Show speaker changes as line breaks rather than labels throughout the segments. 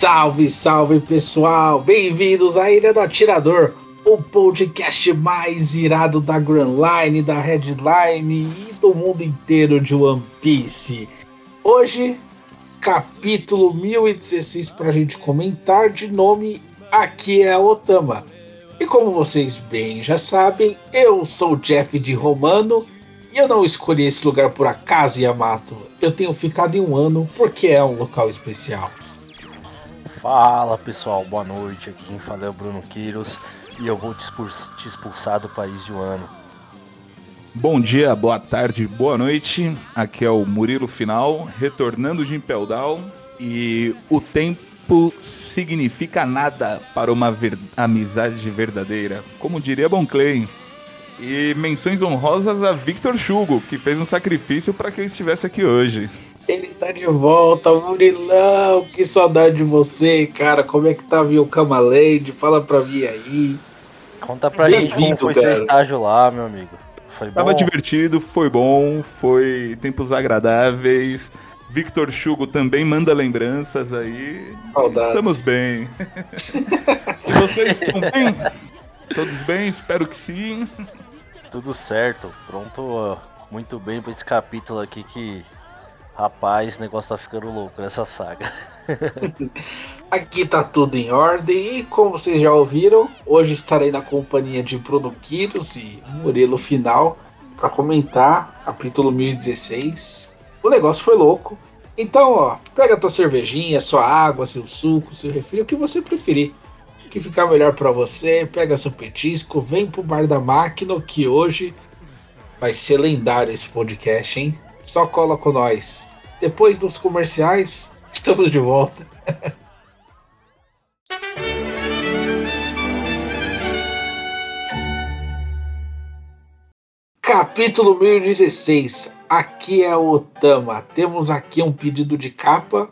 Salve, salve pessoal! Bem-vindos à Ilha do Atirador, o podcast mais irado da Grand Line, da Headline e do mundo inteiro de One Piece. Hoje, capítulo 1016 para a gente comentar de nome Aqui é a Otama. E como vocês bem já sabem, eu sou Jeff de Romano e eu não escolhi esse lugar por acaso, Yamato. Eu tenho ficado em um ano porque é um local especial.
Fala pessoal, boa noite. Aqui quem fala é o Bruno Quiros e eu vou te, te expulsar do país de um ano.
Bom dia, boa tarde, boa noite. Aqui é o Murilo Final, retornando de Impel e o tempo significa nada para uma ver amizade verdadeira, como diria Bon Clay. E menções honrosas a Victor Chugo, que fez um sacrifício para que eu estivesse aqui hoje.
Ele tá de volta, Murilão. Que saudade de você, cara. Como é que tá viu Camalade? Fala pra mim aí.
Conta pra gente como foi cara. seu estágio lá, meu amigo.
Foi Tava divertido, foi bom, foi tempos agradáveis. Victor Chugo também manda lembranças aí. Saudades. Estamos bem. e vocês estão bem? Todos bem? Espero que sim.
Tudo certo. Pronto, muito bem para esse capítulo aqui que Rapaz, o negócio tá ficando louco nessa saga.
Aqui tá tudo em ordem e como vocês já ouviram, hoje estarei na companhia de Bruno Quiros e Murilo Final para comentar capítulo 1016. O negócio foi louco. Então, ó, pega tua cervejinha, sua água, seu suco, seu refri, o que você preferir. O que ficar melhor para você, pega seu petisco, vem pro bar da máquina que hoje vai ser lendário esse podcast, hein? Só cola com nós. Depois dos comerciais, estamos de volta. Capítulo 1016. Aqui é o Otama. Temos aqui um pedido de capa.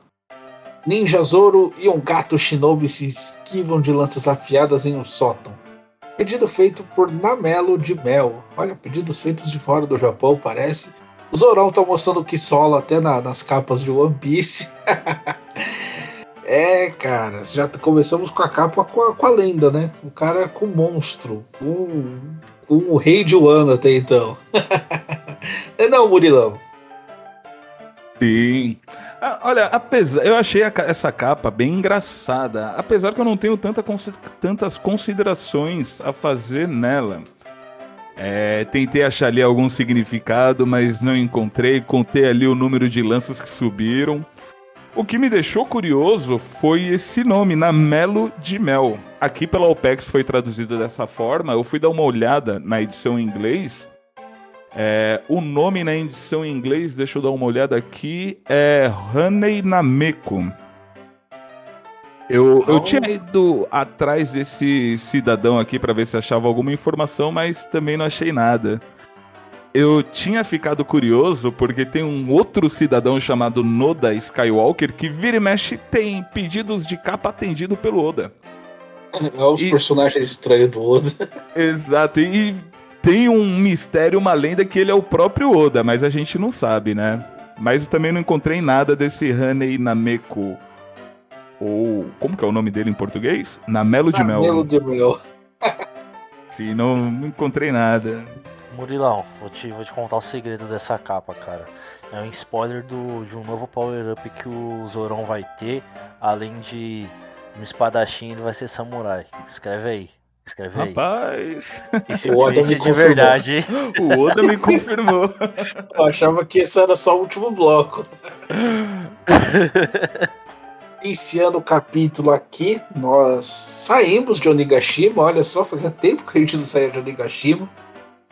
Ninja Zoro e um gato shinobi se esquivam de lanças afiadas em um sótão. Pedido feito por Namelo de Mel. Olha, pedidos feitos de fora do Japão, parece. O Zorão tá mostrando que sola até na, nas capas de One Piece. é, cara, já começamos com a capa com a, com a lenda, né? O cara com o monstro, com o rei de Wano até então. é não, Murilão?
Sim. Ah, olha, apesar, eu achei a, essa capa bem engraçada, apesar que eu não tenho tanta, tantas considerações a fazer nela. É, tentei achar ali algum significado, mas não encontrei. Contei ali o número de lanças que subiram. O que me deixou curioso foi esse nome, Namelo de Mel. Aqui pela OPEX foi traduzido dessa forma. Eu fui dar uma olhada na edição em inglês. É, o nome na edição em inglês, deixa eu dar uma olhada aqui, é Honey Nameko. Eu, eu tinha ido atrás desse cidadão aqui para ver se achava alguma informação, mas também não achei nada. Eu tinha ficado curioso porque tem um outro cidadão chamado Noda Skywalker que vira e mexe tem pedidos de capa atendido pelo Oda.
É os e... personagens estranhos do Oda.
Exato, e tem um mistério, uma lenda que ele é o próprio Oda, mas a gente não sabe, né? Mas eu também não encontrei nada desse Hanei Nameko ou como que é o nome dele em português? Namelo de Mel.
Namelo de Mel.
Sim, não, encontrei nada.
Murilão, vou te, vou te contar o segredo dessa capa, cara. É um spoiler do, de um novo power-up que o Zorão vai ter. Além de um espadachim, ele vai ser samurai. Escreve aí. Escreve aí.
Rapaz!
Esse o Oda me de verdade.
O Oda me confirmou.
Eu achava que esse era só o último bloco. Iniciando o capítulo aqui, nós saímos de Onigashima. Olha só, fazia tempo que a gente não saía de Onigashima.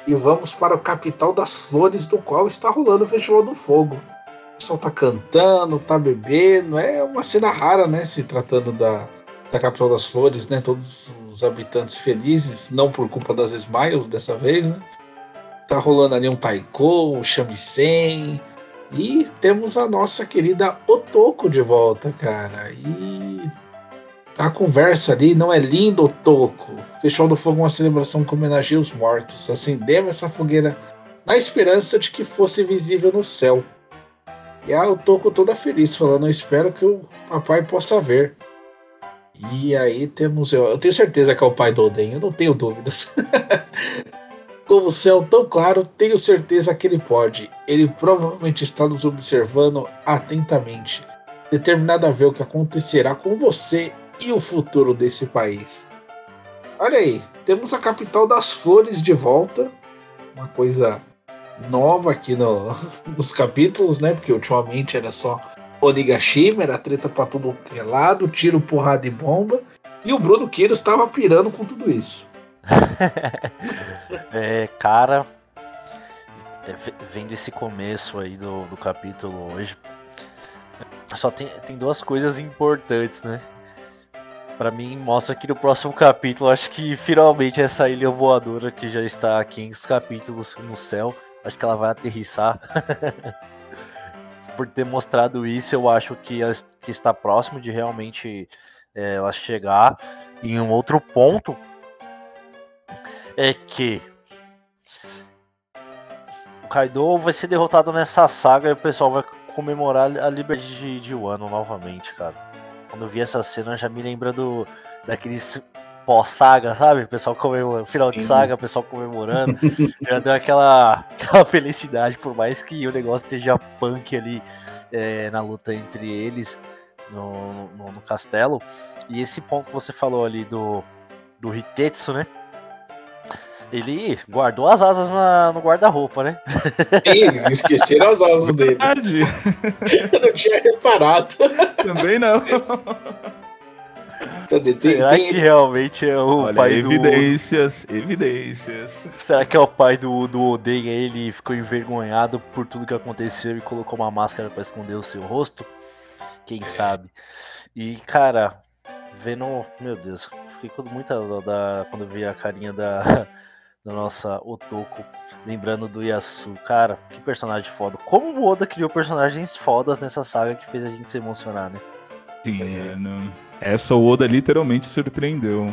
E vamos para o capital das flores, do qual está rolando o Festival do Fogo. O pessoal tá cantando, tá bebendo. É uma cena rara, né? Se tratando da, da capital das flores, né? Todos os habitantes felizes, não por culpa das Smiles dessa vez, né? Tá rolando ali um taiko, um shamisen, e temos a nossa querida Otoko de volta, cara. E a conversa ali não é lindo, Otoko. Festival do Fogo é uma celebração que homenageia os mortos. Acendemos essa fogueira na esperança de que fosse visível no céu. E a Otoko toda feliz, falando: Eu espero que o papai possa ver. E aí temos. Eu, eu tenho certeza que é o pai do Oden, eu não tenho dúvidas. Com o céu tão claro, tenho certeza que ele pode. Ele provavelmente está nos observando atentamente, determinado a ver o que acontecerá com você e o futuro desse país. Olha aí, temos a capital das flores de volta. Uma coisa nova aqui no, nos capítulos, né? Porque ultimamente era só Onigashima, era treta pra que é lado, tiro, porrada e bomba. E o Bruno Quiro estava pirando com tudo isso.
é, cara, é, vendo esse começo aí do, do capítulo hoje, só tem, tem duas coisas importantes, né? Pra mim, mostra que no próximo capítulo, acho que finalmente essa ilha voadora que já está aqui em capítulos no céu, acho que ela vai aterrissar. Por ter mostrado isso, eu acho que, que está próximo de realmente é, ela chegar. em um outro ponto é que o Kaido vai ser derrotado nessa saga e o pessoal vai comemorar a liberdade de, de Wano novamente, cara. Quando eu vi essa cena, já me lembra do daqueles pós-saga, sabe? O pessoal comemorando, final de saga, o pessoal comemorando. já deu aquela, aquela felicidade, por mais que o negócio esteja punk ali é, na luta entre eles no, no, no, castelo. E esse ponto que você falou ali do, do Hitetsu, né? Ele guardou as asas na, no guarda-roupa, né?
Sim, esqueceram as asas dele. Eu não tinha reparado.
Também não.
Cadê? Tem, Será tem... que realmente é o
Olha,
pai
evidências, do... evidências.
Será que é o pai do, do Oden? Ele ficou envergonhado por tudo que aconteceu e colocou uma máscara para esconder o seu rosto? Quem sabe? E, cara, vendo... Meu Deus, fiquei com muita dó da... quando eu vi a carinha da da nossa Otoko, lembrando do Yasu. Cara, que personagem foda. Como o Oda criou personagens fodas nessa saga que fez a gente se emocionar, né?
Sim, é, não... essa Oda literalmente surpreendeu.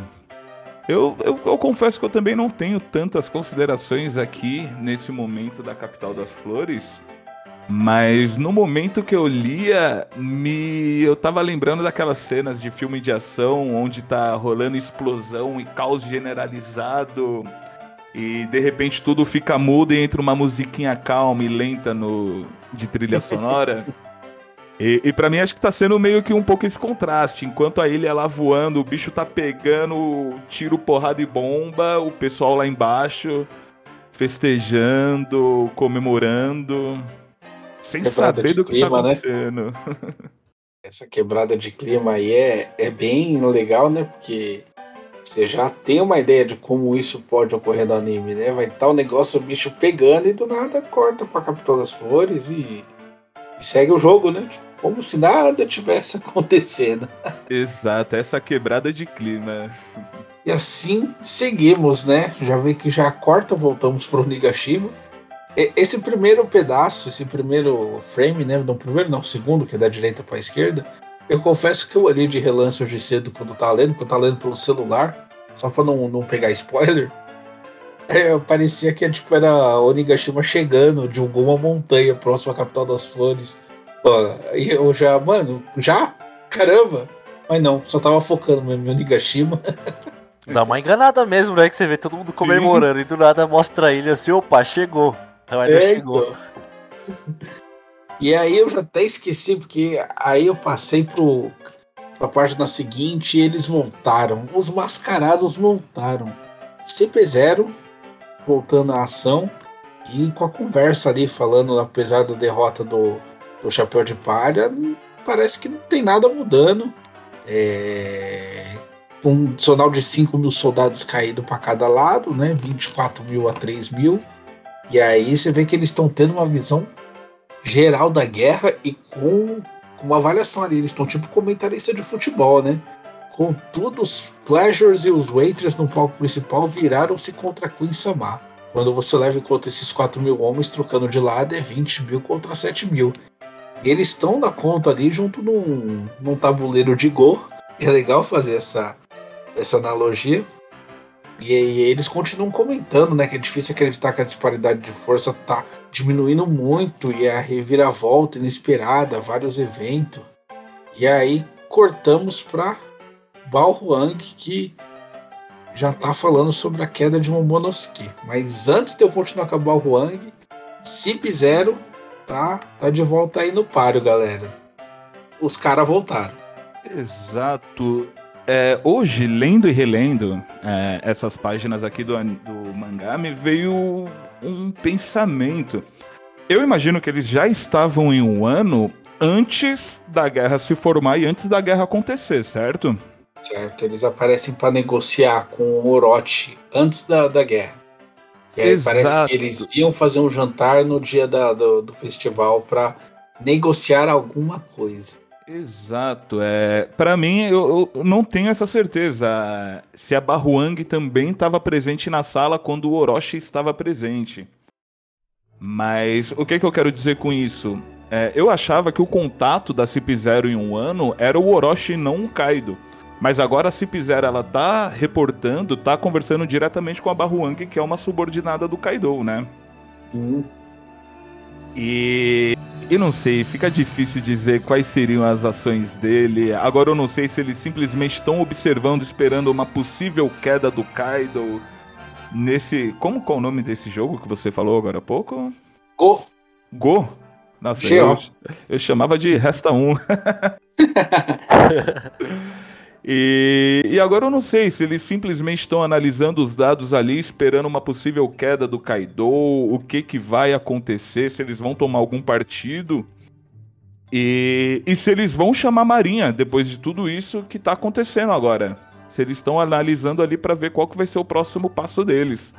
Eu, eu, eu, confesso que eu também não tenho tantas considerações aqui nesse momento da Capital das Flores. Mas no momento que eu lia, me eu tava lembrando daquelas cenas de filme de ação onde tá rolando explosão e caos generalizado e de repente tudo fica mudo e entra uma musiquinha calma e lenta no, de trilha sonora. e, e para mim acho que tá sendo meio que um pouco esse contraste. Enquanto a ilha lá voando, o bicho tá pegando tiro, porrada e bomba, o pessoal lá embaixo festejando, comemorando, sem quebrada saber do que tá clima, tá acontecendo. Né?
Essa quebrada de clima aí é, é bem legal, né? Porque você já tem uma ideia de como isso pode ocorrer no anime, né? Vai estar tá o negócio, o bicho pegando e do nada corta pra Capitão das Flores e, e segue o jogo, né? Tipo, como se nada tivesse acontecendo.
Exato, essa quebrada de clima.
E assim seguimos, né? Já vê que já corta, voltamos pro Nigashima. Esse primeiro pedaço, esse primeiro frame, né? Não primeiro, não, segundo, que é da direita para a esquerda, eu confesso que eu olhei de relance hoje cedo quando eu tava lendo, quando eu tava lendo pelo celular, só pra não, não pegar spoiler. É, parecia que tipo, era Onigashima chegando de alguma montanha próxima à capital das flores. E eu já, mano, já? Caramba! Mas não, só tava focando mesmo em Onigashima.
Dá uma enganada mesmo, né? Que você vê todo mundo comemorando Sim. e do nada mostra ele assim, opa, chegou. Mas não é, chegou.
Então. E aí eu já até esqueci, porque aí eu passei pro, pra página seguinte e eles voltaram. Os mascarados voltaram. CP0 voltando à ação e com a conversa ali falando, apesar da derrota do, do Chapéu de Palha, parece que não tem nada mudando. É, um adicional de 5 mil soldados caídos para cada lado, né? 24 mil a 3 mil. E aí você vê que eles estão tendo uma visão geral da guerra e com, com uma avaliação ali. Eles estão tipo comentarista de futebol, né? Contudo, os Pleasures e os Waiters no palco principal viraram-se contra Queen Samar. Quando você leva em conta esses 4 mil homens trocando de lado, é 20 mil contra 7 mil. Eles estão na conta ali junto num, num tabuleiro de gol. É legal fazer essa, essa analogia. E, e eles continuam comentando, né? Que é difícil acreditar que a disparidade de força tá diminuindo muito e a reviravolta inesperada, vários eventos. E aí cortamos para Balhuang que já tá falando sobre a queda de Momonosuke. Mas antes de eu continuar com a Balhuang, Cip Zero tá, tá de volta aí no páreo, galera. Os caras voltaram.
Exato. É, hoje, lendo e relendo é, essas páginas aqui do, do mangá, me veio um pensamento. Eu imagino que eles já estavam em um ano antes da guerra se formar e antes da guerra acontecer, certo?
Certo, eles aparecem para negociar com o Orochi antes da, da guerra. E aí Exato. parece que eles iam fazer um jantar no dia da, do, do festival para negociar alguma coisa.
Exato. É, para mim, eu, eu, não tenho essa certeza se a Barruang também estava presente na sala quando o Orochi estava presente. Mas o que, que eu quero dizer com isso? É, eu achava que o contato da CIP0 em um ano era o Orochi, não o Kaido. Mas agora a CIP0 ela tá reportando, tá conversando diretamente com a Barruang, que é uma subordinada do Kaido, né? Uhum. E e não sei, fica difícil dizer quais seriam as ações dele. Agora eu não sei se eles simplesmente estão observando, esperando uma possível queda do Kaido nesse. Como qual é o nome desse jogo que você falou agora há pouco?
Go.
Go? Nossa, eu, eu chamava de Resta 1. E, e, agora eu não sei se eles simplesmente estão analisando os dados ali, esperando uma possível queda do Kaido, o que, que vai acontecer, se eles vão tomar algum partido. E, e se eles vão chamar a Marinha depois de tudo isso que está acontecendo agora. Se eles estão analisando ali para ver qual que vai ser o próximo passo deles.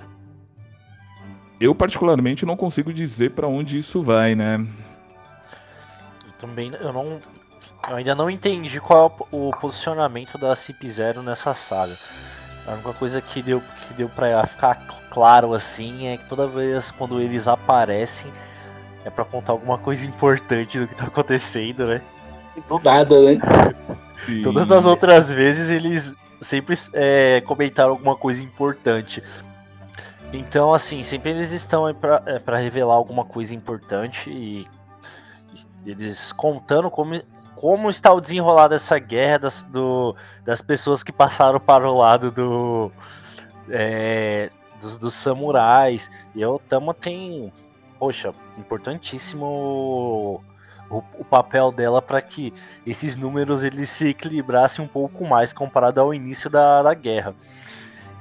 Eu, particularmente, não consigo dizer para onde isso vai, né?
Eu também eu não, eu ainda não entendi qual é o posicionamento da CIP0 nessa saga. A única coisa que deu, que deu pra ficar claro assim é que toda vez quando eles aparecem é para contar alguma coisa importante do que tá acontecendo, né?
Do nada, né?
Todas as outras vezes eles sempre é, comentaram alguma coisa importante. Então, assim, sempre eles estão aí pra, é, pra revelar alguma coisa importante e eles contando como como está o desenrolar dessa guerra das, do, das pessoas que passaram para o lado do, é, dos, dos, samurais. E o Tama tem, poxa, importantíssimo o, o papel dela para que esses números eles se equilibrassem um pouco mais comparado ao início da, da guerra.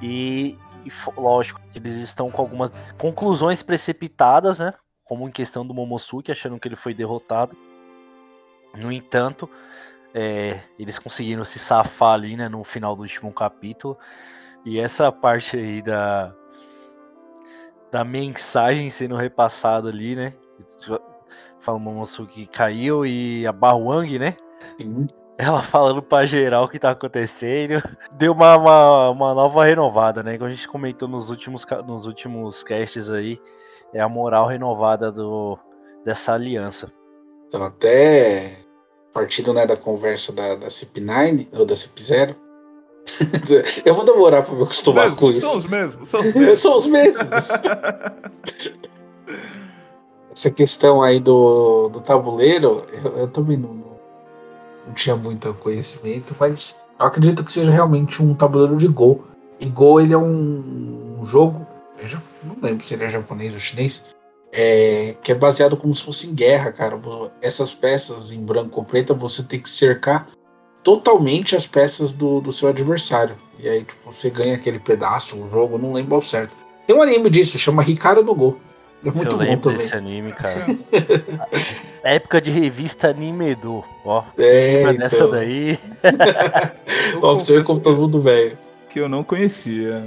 E, e lógico, eles estão com algumas conclusões precipitadas, né? Como em questão do Momosuke, achando que ele foi derrotado. No entanto, é, eles conseguiram se safar ali né, no final do último capítulo. E essa parte aí da, da mensagem sendo repassada ali, né? Fala o moço que caiu e a Barwang, né? Sim. Ela falando pra geral o que tá acontecendo. Deu uma, uma, uma, nova renovada, né? Como a gente comentou nos últimos, nos últimos casts aí. É a moral renovada do, dessa aliança.
Então, até partindo né, da conversa da, da CP9 ou da CP0. eu vou demorar para me acostumar
mesmo,
com isso.
São os mesmos, são os mesmos.
são os mesmos. Essa questão aí do, do tabuleiro, eu, eu também não, não tinha muito conhecimento, mas eu acredito que seja realmente um tabuleiro de Go. E Go ele é um, um jogo, eu já, não lembro se ele é japonês ou chinês, é, que é baseado como se fosse em guerra, cara. Essas peças em branco ou preta, você tem que cercar totalmente as peças do, do seu adversário. E aí, tipo, você ganha aquele pedaço, o jogo, não lembro ao certo. Tem um anime disso, chama Ricardo no Go.
É muito Eu bom também. desse anime, cara. época de revista Anime do, ó.
É, então.
dessa daí.
ó, você como todo mundo velho.
Que eu não conhecia.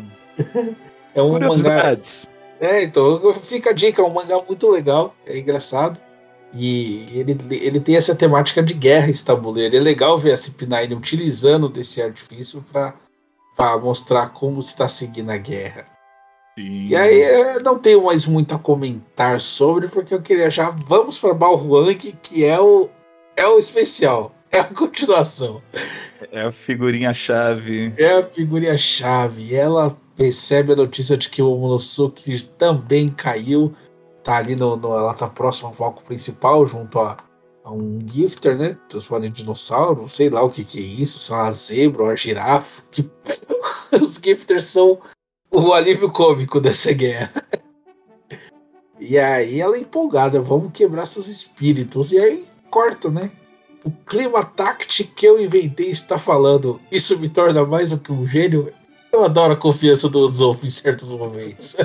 É um mangá. É, então fica a dica, é um mangá muito legal, é engraçado. E ele, ele tem essa temática de guerra esse tabuleiro. É legal ver a CP9 utilizando desse artifício para mostrar como está seguindo a guerra. Sim. E aí é, não tenho mais muito a comentar sobre, porque eu queria já. Vamos para Balhuang, que é o, é o especial. É a continuação.
É a figurinha-chave.
É a figurinha-chave. Ela recebe a notícia de que o Momonosuke também caiu. Tá ali no, no ela tá próxima ao palco principal, junto a, a um gifter, né? Transformado em dinossauro, sei lá o que que é isso, são uma zebra, uma girafa. Que... Os gifters são o alívio cômico dessa guerra. E aí ela é empolgada, vamos quebrar seus espíritos. E aí corta, né? O clima tact que eu inventei está falando. Isso me torna mais do que um gênio. Eu adoro a confiança do Zolf em certos momentos.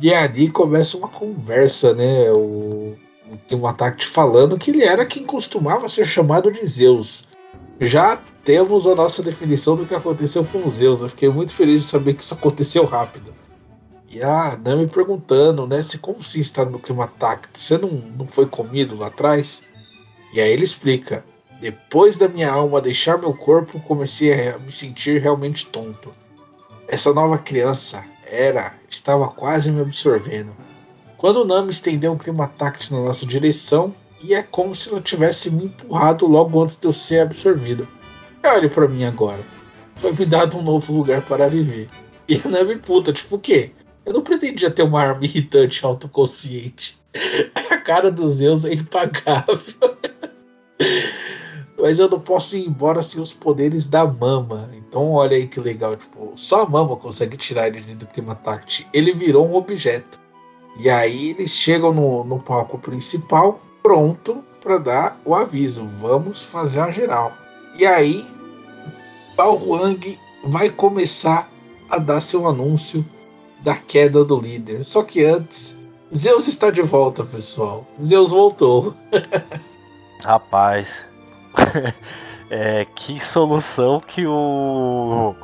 e ali começa uma conversa, né? O, o clima tact falando que ele era quem costumava ser chamado de Zeus. Já temos a nossa definição do que aconteceu com Zeus. Eu fiquei muito feliz de saber que isso aconteceu rápido. E a Nami perguntando, né, se como se está no clima tact, você não, não foi comido lá atrás? E aí ele explica: depois da minha alma deixar meu corpo, comecei a me sentir realmente tonto. Essa nova criança era, estava quase me absorvendo. Quando o Nami estendeu um clima tact na nossa direção, e é como se ela tivesse me empurrado logo antes de eu ser absorvido. Olhe para mim agora. Foi me dado um novo lugar para viver. E a Nami puta, tipo o quê? Eu não pretendia ter uma arma irritante autoconsciente. A cara dos Zeus é impagável. Mas eu não posso ir embora sem os poderes da Mama. Então olha aí que legal. Tipo, só a Mama consegue tirar ele do clima tact. Ele virou um objeto. E aí eles chegam no, no palco principal, pronto para dar o aviso. Vamos fazer a geral. E aí, Bao Huang vai começar a dar seu anúncio da queda do líder. Só que antes, Zeus está de volta, pessoal. Zeus voltou.
Rapaz, é, que solução que o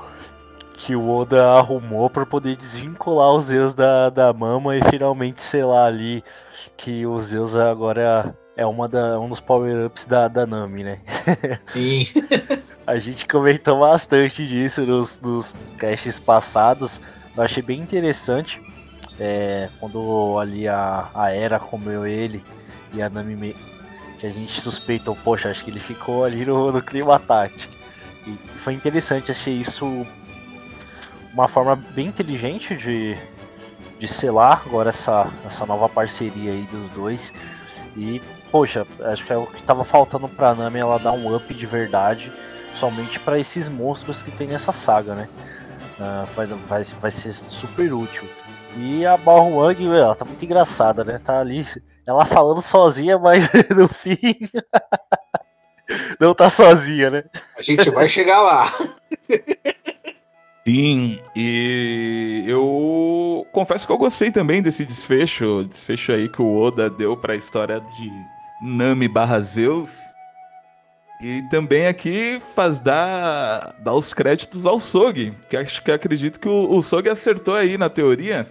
que o Oda arrumou para poder desvincular os Zeus da, da Mama e finalmente selar ali que o Zeus agora é uma da, um dos power-ups da, da Nami, né?
Sim.
A gente comentou bastante disso nos, nos casts passados. Eu achei bem interessante é, quando ali a, a Era comeu ele e a Nami que a gente suspeitou, poxa, acho que ele ficou ali no, no clima tático. E foi interessante, achei isso uma forma bem inteligente de, de selar agora essa, essa nova parceria aí dos dois. E, poxa, acho que é o que estava faltando pra Nami ela dar um up de verdade somente para esses monstros que tem nessa saga, né? Uh, vai, vai, vai ser super útil. E a Bao Wang, ela tá muito engraçada, né? Tá ali, ela falando sozinha, mas no fim. não tá sozinha, né?
A gente vai chegar lá.
Sim, e eu confesso que eu gostei também desse desfecho, desfecho aí que o Oda deu para a história de Nami barra Zeus. E também aqui faz dar, dar os créditos ao Sog, que acho que acredito que o, o Sog acertou aí na teoria.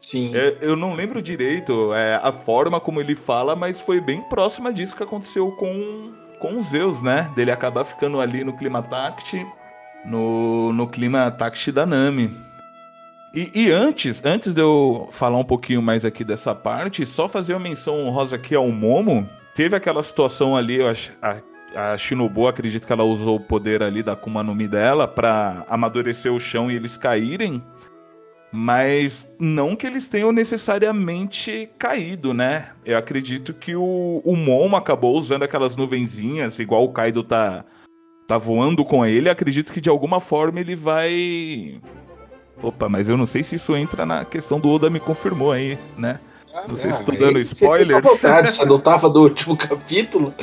Sim.
É, eu não lembro direito é, a forma como ele fala, mas foi bem próxima disso que aconteceu com, com Zeus, né? Dele acabar ficando ali no clima tact, no, no clima tact da Nami. E, e, antes, antes de eu falar um pouquinho mais aqui dessa parte, só fazer uma menção honrosa aqui ao Momo. Teve aquela situação ali, a, a Shinobu, acredito que ela usou o poder ali da Akuma no Mi dela para amadurecer o chão e eles caírem. Mas não que eles tenham necessariamente caído, né? Eu acredito que o, o Momo acabou usando aquelas nuvenzinhas, igual o Kaido tá, tá voando com ele. Acredito que de alguma forma ele vai. Opa, mas eu não sei se isso entra na questão do Oda me confirmou aí, né? Ah, não sei se estou dando spoilers.
Você, você não tava do último capítulo?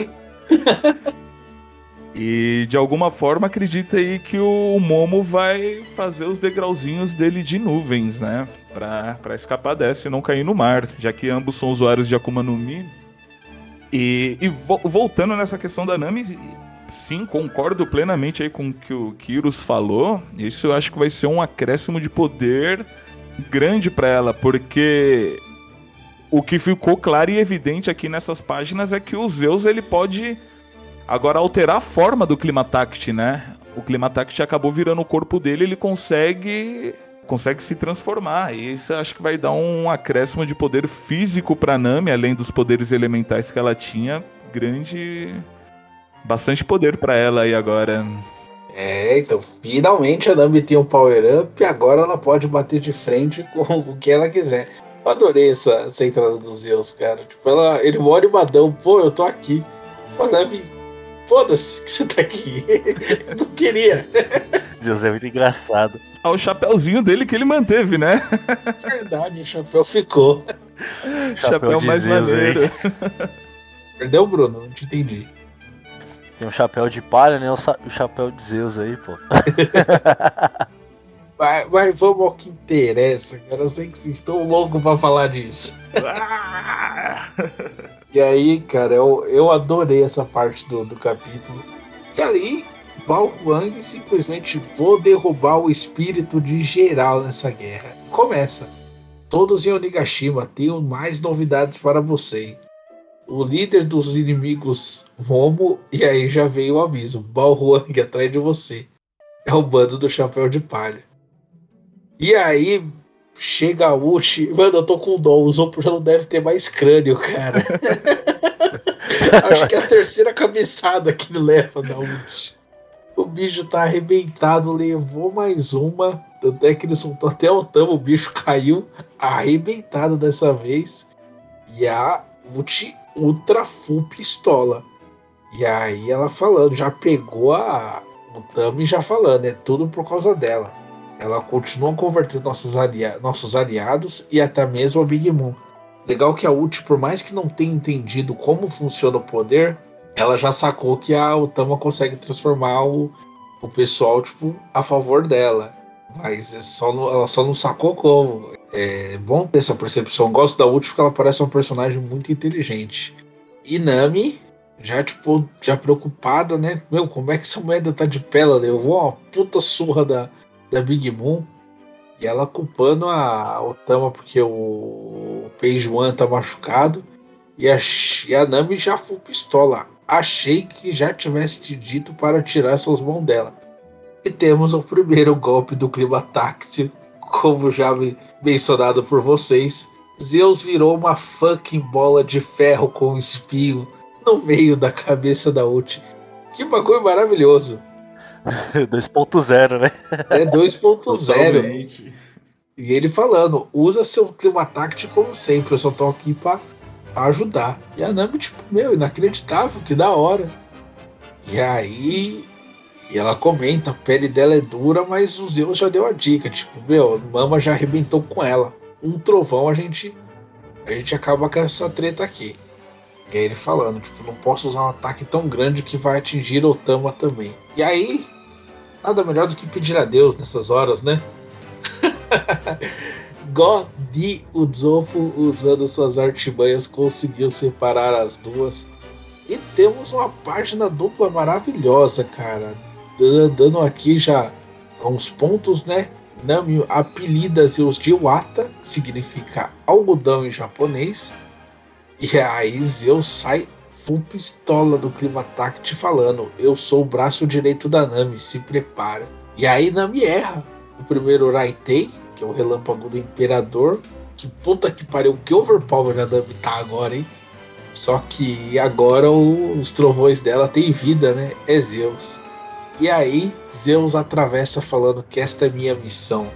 E de alguma forma acredita aí que o Momo vai fazer os degrauzinhos dele de nuvens, né? Pra, pra escapar dessa e não cair no mar, já que ambos são usuários de Akuma no Mi. E, e vo voltando nessa questão da Nami, sim, concordo plenamente aí com o que o Kyros falou. Isso eu acho que vai ser um acréscimo de poder grande para ela, porque o que ficou claro e evidente aqui nessas páginas é que o Zeus ele pode Agora, alterar a forma do Climatact, né? O Climatact acabou virando o corpo dele, ele consegue consegue se transformar. E isso acho que vai dar um acréscimo de poder físico para Nami, além dos poderes elementais que ela tinha, grande bastante poder para ela aí agora.
É, então finalmente a Nami tem um power up e agora ela pode bater de frente com o que ela quiser. Eu adorei essa, essa entrada dos Zeus, cara. Tipo, ela, ele mora em Madão, pô, eu tô aqui. Nami, foda-se que você tá aqui. não queria.
Zeus é muito engraçado.
Ah, o chapéuzinho dele que ele manteve, né?
Verdade, o chapéu ficou.
Chapéu, chapéu mais Zeus, maneiro.
Perdeu, Bruno? Não te entendi.
Tem um chapéu de palha, né? O, chapéu de Zeus aí, pô.
Mas, mas, vamos ao que interessa, cara. Eu sei que vocês estão loucos pra falar disso. e aí, cara, eu, eu adorei essa parte do, do capítulo. E aí, Bao Huang simplesmente vou derrubar o espírito de geral nessa guerra. Começa. Todos em Onigashima, tenho mais novidades para você. O líder dos inimigos Momo, e aí já veio o aviso: Bao Huang atrás de você. É o bando do chapéu de palha. E aí chega a Uchi. Mano, eu tô com dó. O Zopro não deve ter mais crânio, cara. Acho que é a terceira cabeçada que ele leva da Uchi. O bicho tá arrebentado, levou mais uma. Tanto é que ele soltou até o tamo, o bicho caiu arrebentado dessa vez. E a Uchi ultra full pistola. E aí ela falando, já pegou a, o Tami já falando, é tudo por causa dela. Ela continua convertendo nossos, nossos aliados e até mesmo a Big Moon. Legal que a Ult, por mais que não tenha entendido como funciona o poder, ela já sacou que a Utama consegue transformar o, o pessoal tipo, a favor dela. Mas é só ela só não sacou como. É bom ter essa percepção. Gosto da Ult porque ela parece um personagem muito inteligente. E Nami, já tipo, já preocupada, né? Meu, como é que essa moeda tá de pé? Ela levou uma puta surra da, da Big Moon. E ela culpando a Otama porque o One tá machucado. E a, e a Nami já foi pistola. Achei que já tivesse te dito para tirar suas mãos dela. E temos o primeiro golpe do clima táctil, como já mencionado por vocês. Zeus virou uma fucking bola de ferro com espinho no meio da cabeça da Uchi. Que bagulho maravilhoso.
2.0, né?
É 2.0. E ele falando, usa seu clima táctil como sempre, eu só tô aqui pra, pra ajudar. E a Nami, tipo, meu, inacreditável, que da hora. E aí. E ela comenta, a pele dela é dura, mas o Zeus já deu a dica, tipo, meu, Mama já arrebentou com ela. Um trovão a gente. A gente acaba com essa treta aqui. E aí ele falando, tipo, não posso usar um ataque tão grande que vai atingir Otama também. E aí, Nada melhor do que pedir a Deus nessas horas, né? Godi Udzofo, usando suas artimanhas, conseguiu separar as duas. E temos uma página dupla maravilhosa, cara. Dando aqui já uns pontos, né? Nami apelida Zeus de Wata, que significa algodão em japonês. E aí Zeus sai full pistola do Clima Tact falando: Eu sou o braço direito da Nami, se prepara. E aí Nami erra. O primeiro Raitei, que é o relâmpago do Imperador. Que puta que pariu, que overpower a Nami tá agora, hein? Só que agora os trovões dela têm vida, né? É Zeus. E aí Zeus atravessa falando que esta é minha missão.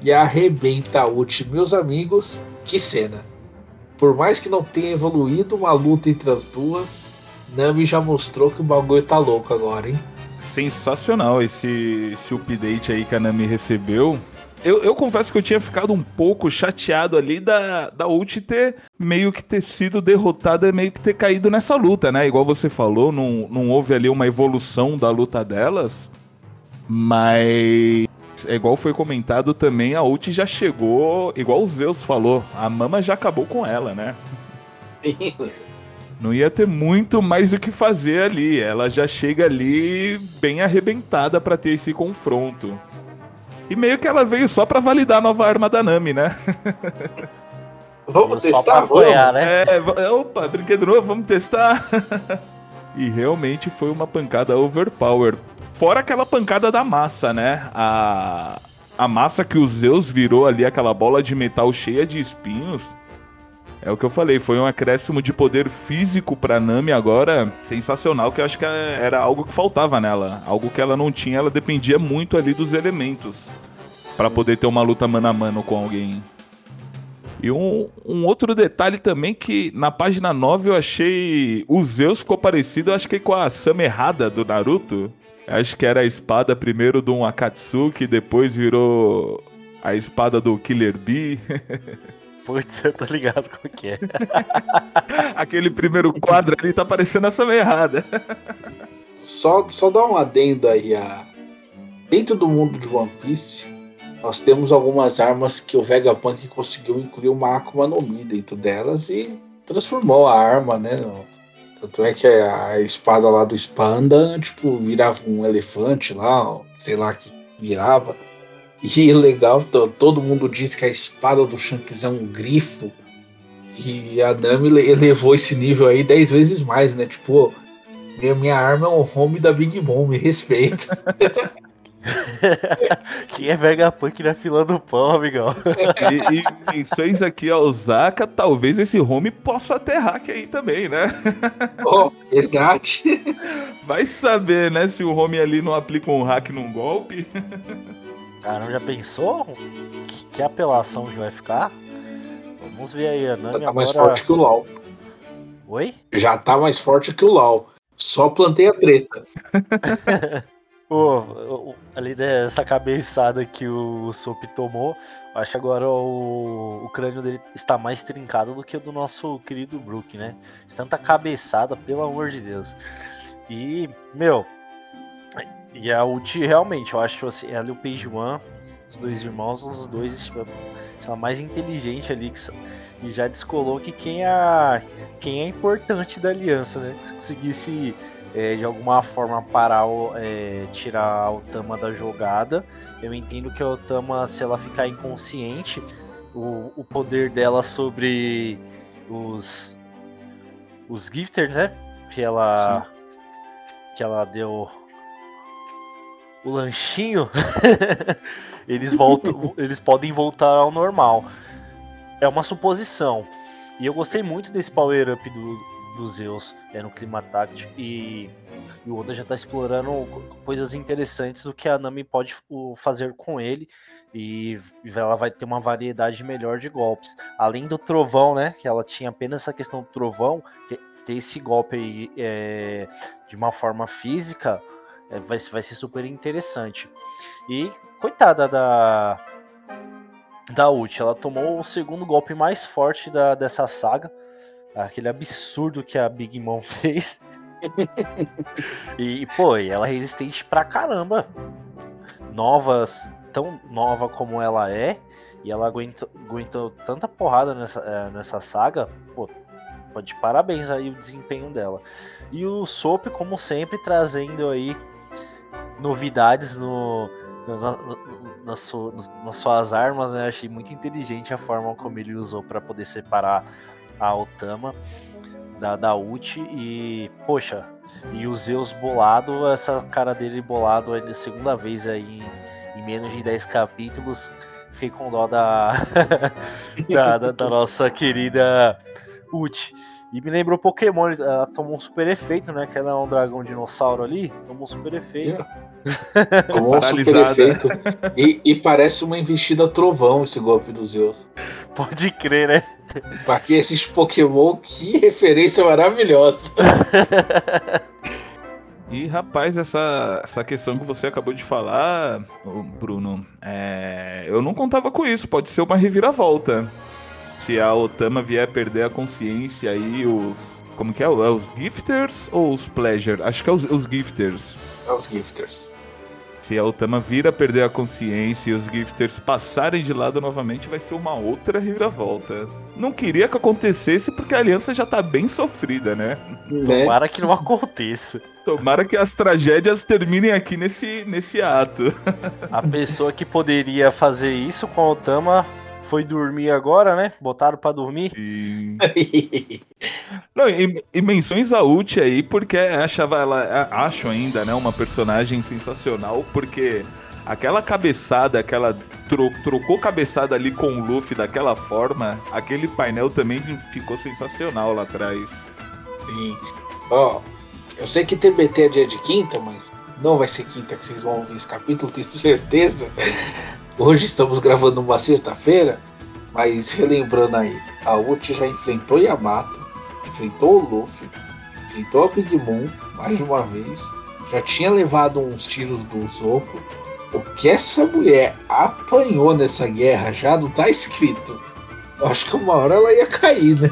E arrebenta a ult, meus amigos. Que cena! Por mais que não tenha evoluído uma luta entre as duas, Nami já mostrou que o bagulho tá louco agora, hein?
Sensacional esse, esse update aí que a Nami recebeu. Eu, eu, confesso que eu tinha ficado um pouco chateado ali da, da ult ter meio que ter sido derrotada, meio que ter caído nessa luta, né? Igual você falou, não, não houve ali uma evolução da luta delas. Mas é igual foi comentado também, a ult já chegou, igual o Zeus falou, a mama já acabou com ela, né? Não ia ter muito mais o que fazer ali. Ela já chega ali bem arrebentada para ter esse confronto. E meio que ela veio só para validar a nova arma da Nami, né?
Vamos testar, apoiar,
né? É, opa, brinquedo novo, vamos testar. e realmente foi uma pancada overpower. Fora aquela pancada da massa, né? A, a massa que o Zeus virou ali, aquela bola de metal cheia de espinhos. É o que eu falei, foi um acréscimo de poder físico pra Nami agora sensacional, que eu acho que era algo que faltava nela. Algo que ela não tinha, ela dependia muito ali dos elementos para poder ter uma luta mano a mano com alguém. E um, um outro detalhe também que na página 9 eu achei. O Zeus ficou parecido, acho que com a Samerrada do Naruto. Acho que era a espada primeiro do Akatsuki, depois virou a espada do Killer Bee.
Putz, eu tô ligado com o que é.
Aquele primeiro quadro ali tá parecendo essa errada.
Só, só dá um adendo aí a. Dentro do mundo de One Piece, nós temos algumas armas que o Vegapunk conseguiu incluir uma Akuma no Mi dentro delas e transformou a arma, né? Tanto é que a espada lá do Spanda, tipo, virava um elefante lá, sei lá que virava. E legal, todo mundo diz que a espada do Shanks é um grifo. E a Nami elevou esse nível aí 10 vezes mais, né? Tipo, minha, minha arma é um home da Big Mom, me respeita.
Quem é Vegapunk na fila do pão, amigão?
E, e menções aqui ao Zaka, talvez esse home possa ter hack aí também, né?
Oh, verdade.
Vai saber, né, se o home ali não aplica um hack num golpe.
Caramba, já pensou? Que, que apelação que vai ficar? Vamos ver aí, a Nami
tá
agora...
mais forte que o LoL.
Oi?
Já tá mais forte que o LoL. Só plantei a treta.
Oh, ali dessa cabeçada que o Sop tomou, acho que agora o, o crânio dele está mais trincado do que o do nosso querido Brook, né? Tanta cabeçada, pelo amor de Deus. E, meu, e a ult realmente, eu acho assim, ela e o Page os dois irmãos, os dois tipo, são mais inteligente ali que, e já descolou que quem é, quem é importante da aliança, né? Se conseguisse é, de alguma forma parar o, é, tirar o Tama da jogada, eu entendo que a Tama, se ela ficar inconsciente, o, o poder dela sobre os os gifters, né? Que ela Sim. que ela deu o lanchinho, eles voltam, eles podem voltar ao normal. É uma suposição. E eu gostei muito desse power up do, do Zeus é, no clima táctico e, e o Oda já está explorando coisas interessantes do que a Nami pode fazer com ele e ela vai ter uma variedade melhor de golpes. Além do trovão, né? Que ela tinha apenas essa questão do trovão, ter, ter esse golpe aí, é, de uma forma física é, vai, vai ser super interessante. E coitada da da ult, ela tomou o segundo golpe mais forte da, dessa saga, aquele absurdo que a Big Mom fez. e, pô, ela é resistente pra caramba. Novas, tão nova como ela é, e ela aguentou, aguentou tanta porrada nessa, é, nessa saga, pô, de parabéns aí o desempenho dela. E o Soap, como sempre, trazendo aí novidades no, no, no, nas suas armas, né? Achei muito inteligente a forma como ele usou para poder separar a Otama da, da ult e, poxa, e o Zeus bolado, essa cara dele bolado a segunda vez aí em, em, menos de 10 capítulos. Fiquei com dó da, da, da, da nossa querida ult. E me lembrou Pokémon, ela tomou um super efeito, né? Que ela é um dragão dinossauro ali, tomou um super efeito.
É. Tomou um super efeito. E, e, parece uma investida trovão esse golpe do Zeus.
Pode crer, né?
Pra que esses Pokémon, que referência maravilhosa.
E rapaz, essa, essa questão que você acabou de falar, Bruno, é, eu não contava com isso. Pode ser uma reviravolta se a Otama vier perder a consciência aí, os. Como que é? É os gifters ou os pleasure? Acho que é os, os gifters.
É os gifters.
Se a Otama vir a perder a consciência e os gifters passarem de lado novamente, vai ser uma outra reviravolta. Não queria que acontecesse porque a aliança já tá bem sofrida, né?
né? Tomara que não aconteça.
Tomara que as tragédias terminem aqui nesse, nesse ato.
A pessoa que poderia fazer isso com a Otama foi dormir agora, né? Botaram para dormir.
E... Não, e, e, menções a Uchi aí, porque achava ela, acho ainda, né, uma personagem sensacional, porque aquela cabeçada, aquela tro, trocou cabeçada ali com o Luffy daquela forma, aquele painel também ficou sensacional lá atrás.
Sim. Ó, oh, eu sei que TBT é dia de quinta, mas não vai ser quinta que vocês vão ouvir esse capítulo, tenho certeza. Hoje estamos gravando uma sexta-feira. Mas relembrando aí, a Uchi já enfrentou Yamato, enfrentou o Luffy, enfrentou a Big Moon mais de uma vez, já tinha levado uns tiros do Zoko. O que essa mulher apanhou nessa guerra já não tá escrito. Eu acho que uma hora ela ia cair, né?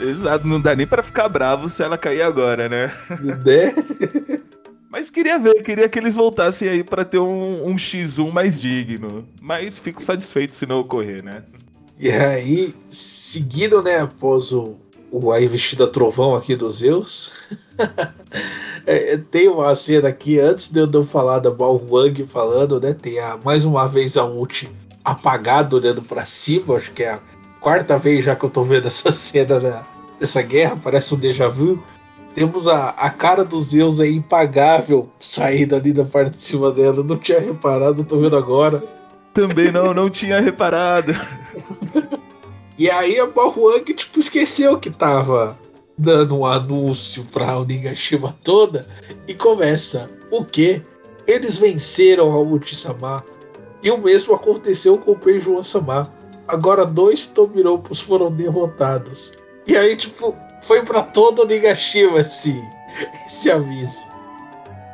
Exato, não dá nem para ficar bravo se ela cair agora, né?
Né?
Mas queria ver, queria que eles voltassem aí para ter um, um, X1 mais digno. Mas fico satisfeito se não ocorrer, né?
E aí, seguindo, né, após o, o a investida trovão aqui dos Zeus, é, tem uma cena aqui, antes de eu falar da Balwang falando, né, tem a, mais uma vez a ult apagada olhando para cima, acho que é a quarta vez já que eu tô vendo essa cena dessa guerra, parece um déjà vu. Temos a, a cara dos Zeus aí impagável saindo ali da parte de cima dela. Não tinha reparado, tô vendo agora.
Também não, não tinha reparado.
e aí a Balhuang, tipo, esqueceu que tava dando um anúncio pra Onigashima toda e começa. O quê? Eles venceram a Uchi-sama. E o mesmo aconteceu com o Peijuan Sama. Agora dois Tobiropos foram derrotados. E aí, tipo, foi para todo o Nigashima esse, aviso.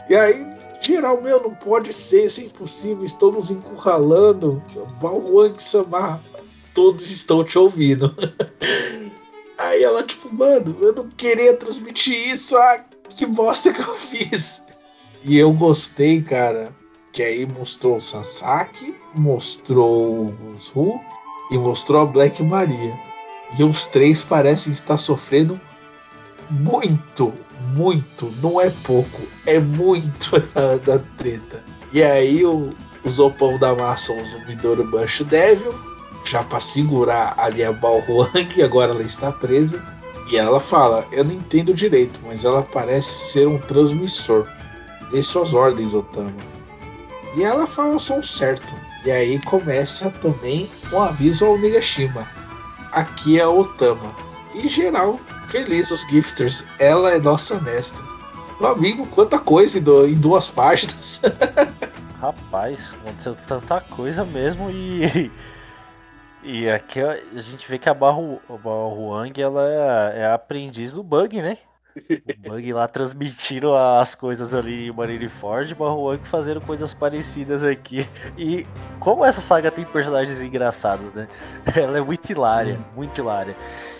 E aí, geral, meu, não pode ser, isso é impossível, estão nos encurralando. Balwang Samar, todos estão te ouvindo. aí ela, tipo, mano, eu não queria transmitir isso, ah, que bosta que eu fiz. E eu gostei, cara, que aí mostrou o Sasaki, mostrou o Ru e mostrou a Black Maria. E os três parecem estar sofrendo muito, muito, não é pouco, é muito da, treta. E aí o, o Zopão da Massa, o Zumbidouro Bancho Devil, já para segurar ali a Balhuang, agora ela está presa. E ela fala: Eu não entendo direito, mas ela parece ser um transmissor. Dê suas ordens, Otama. E ela fala o som certo. E aí começa também um aviso ao Nigashima. Aqui é Otama. E geral, feliz os gifters. Ela é nossa mestra. Meu amigo, quanta coisa em, duas páginas.
Rapaz, aconteceu tanta coisa mesmo e. E aqui a gente vê que a Huang ela é, é a aprendiz do bug, né? O Bug lá transmitindo as coisas ali em Marineford, Barroang fazendo coisas parecidas aqui. E como essa saga tem personagens engraçados, né? Ela é muito hilária, Sim. muito hilária.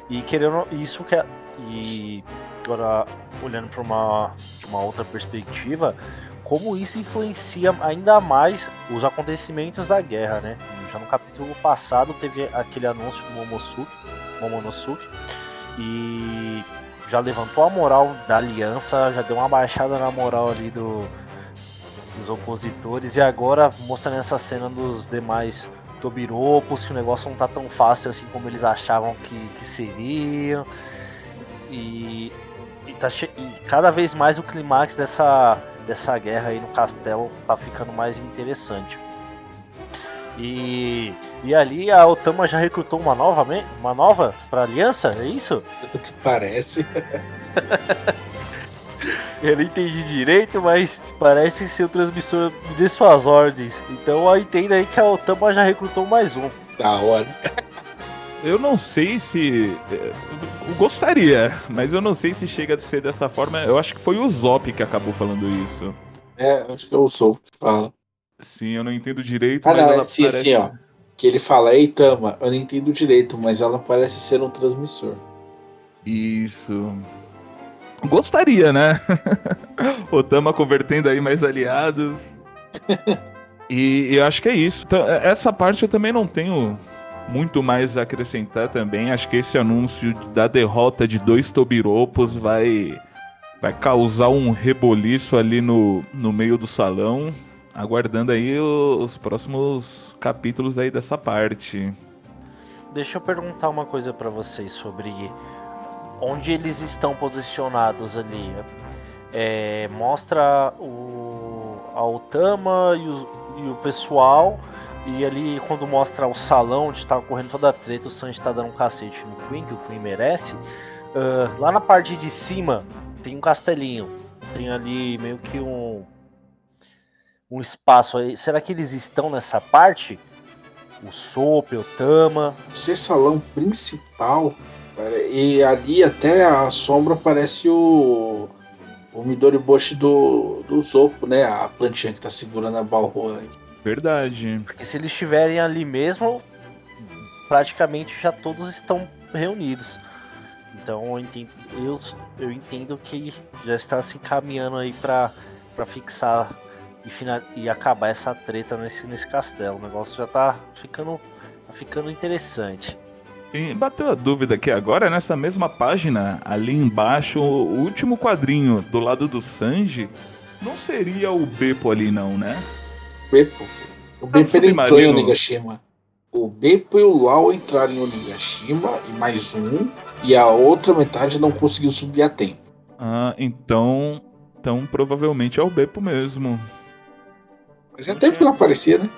E querendo isso que é, e agora olhando para uma, uma outra perspectiva, como isso influencia ainda mais os acontecimentos da guerra, né? Já no capítulo passado teve aquele anúncio do Momosuke, Momonosuke, e já levantou a moral da aliança, já deu uma baixada na moral ali do, dos opositores e agora mostrando essa cena dos demais Tobiropos, que o negócio não tá tão fácil assim como eles achavam que, que seria. E, e, tá e cada vez mais o clímax dessa, dessa guerra aí no castelo tá ficando mais interessante. E, e ali a Otama já recrutou uma nova, uma nova para aliança, é isso?
O que parece.
Eu não entendi direito, mas parece ser o transmissor de suas ordens. Então eu entendo aí que a Otama já recrutou mais um.
Da hora.
Eu não sei se. Eu gostaria, mas eu não sei se chega a ser dessa forma. Eu acho que foi o Zop que acabou falando isso.
É, acho que eu sou que fala.
Sim, eu não entendo direito,
ah,
mas
não,
ela
sim,
parece...
sim, ó. Que ele fala, ei Tama, eu não entendo direito, mas ela parece ser um transmissor.
Isso. Gostaria, né? o Tama convertendo aí mais aliados. e eu acho que é isso. Então, é, essa parte eu também não tenho muito mais a acrescentar também. Acho que esse anúncio da derrota de dois Tobiropos vai vai causar um reboliço ali no, no meio do salão aguardando aí os próximos capítulos aí dessa parte.
Deixa eu perguntar uma coisa para vocês sobre onde eles estão posicionados ali. É, mostra o a Otama e o, e o pessoal e ali quando mostra o salão onde tá ocorrendo toda a treta, o Sanji tá dando um cacete no Queen, que o Queen merece. Uh, lá na parte de cima tem um castelinho. Tem ali meio que um, um espaço aí. Será que eles estão nessa parte? o Soap, o Tama.
Ser salão principal, e ali até a sombra parece o. O Midori Boshi do, do Zopo, né? A plantinha que tá segurando a Balrog.
Verdade.
Porque se eles estiverem ali mesmo, praticamente já todos estão reunidos. Então eu entendo, eu, eu entendo que já está se encaminhando aí para fixar e, final, e acabar essa treta nesse, nesse castelo. O negócio já tá ficando, tá ficando interessante.
E bateu a dúvida aqui agora, nessa mesma página, ali embaixo, o último quadrinho do lado do Sanji, não seria o Beppo ali não, né?
Beppo? O
É um
Beppo ele entrou em. Onigashima. O Beppo e o Lau entraram em Onigashima e mais um. E a outra metade não conseguiu subir a tempo.
Ah, então, então provavelmente é o Beppo mesmo.
Mas é tempo que não aparecia, né?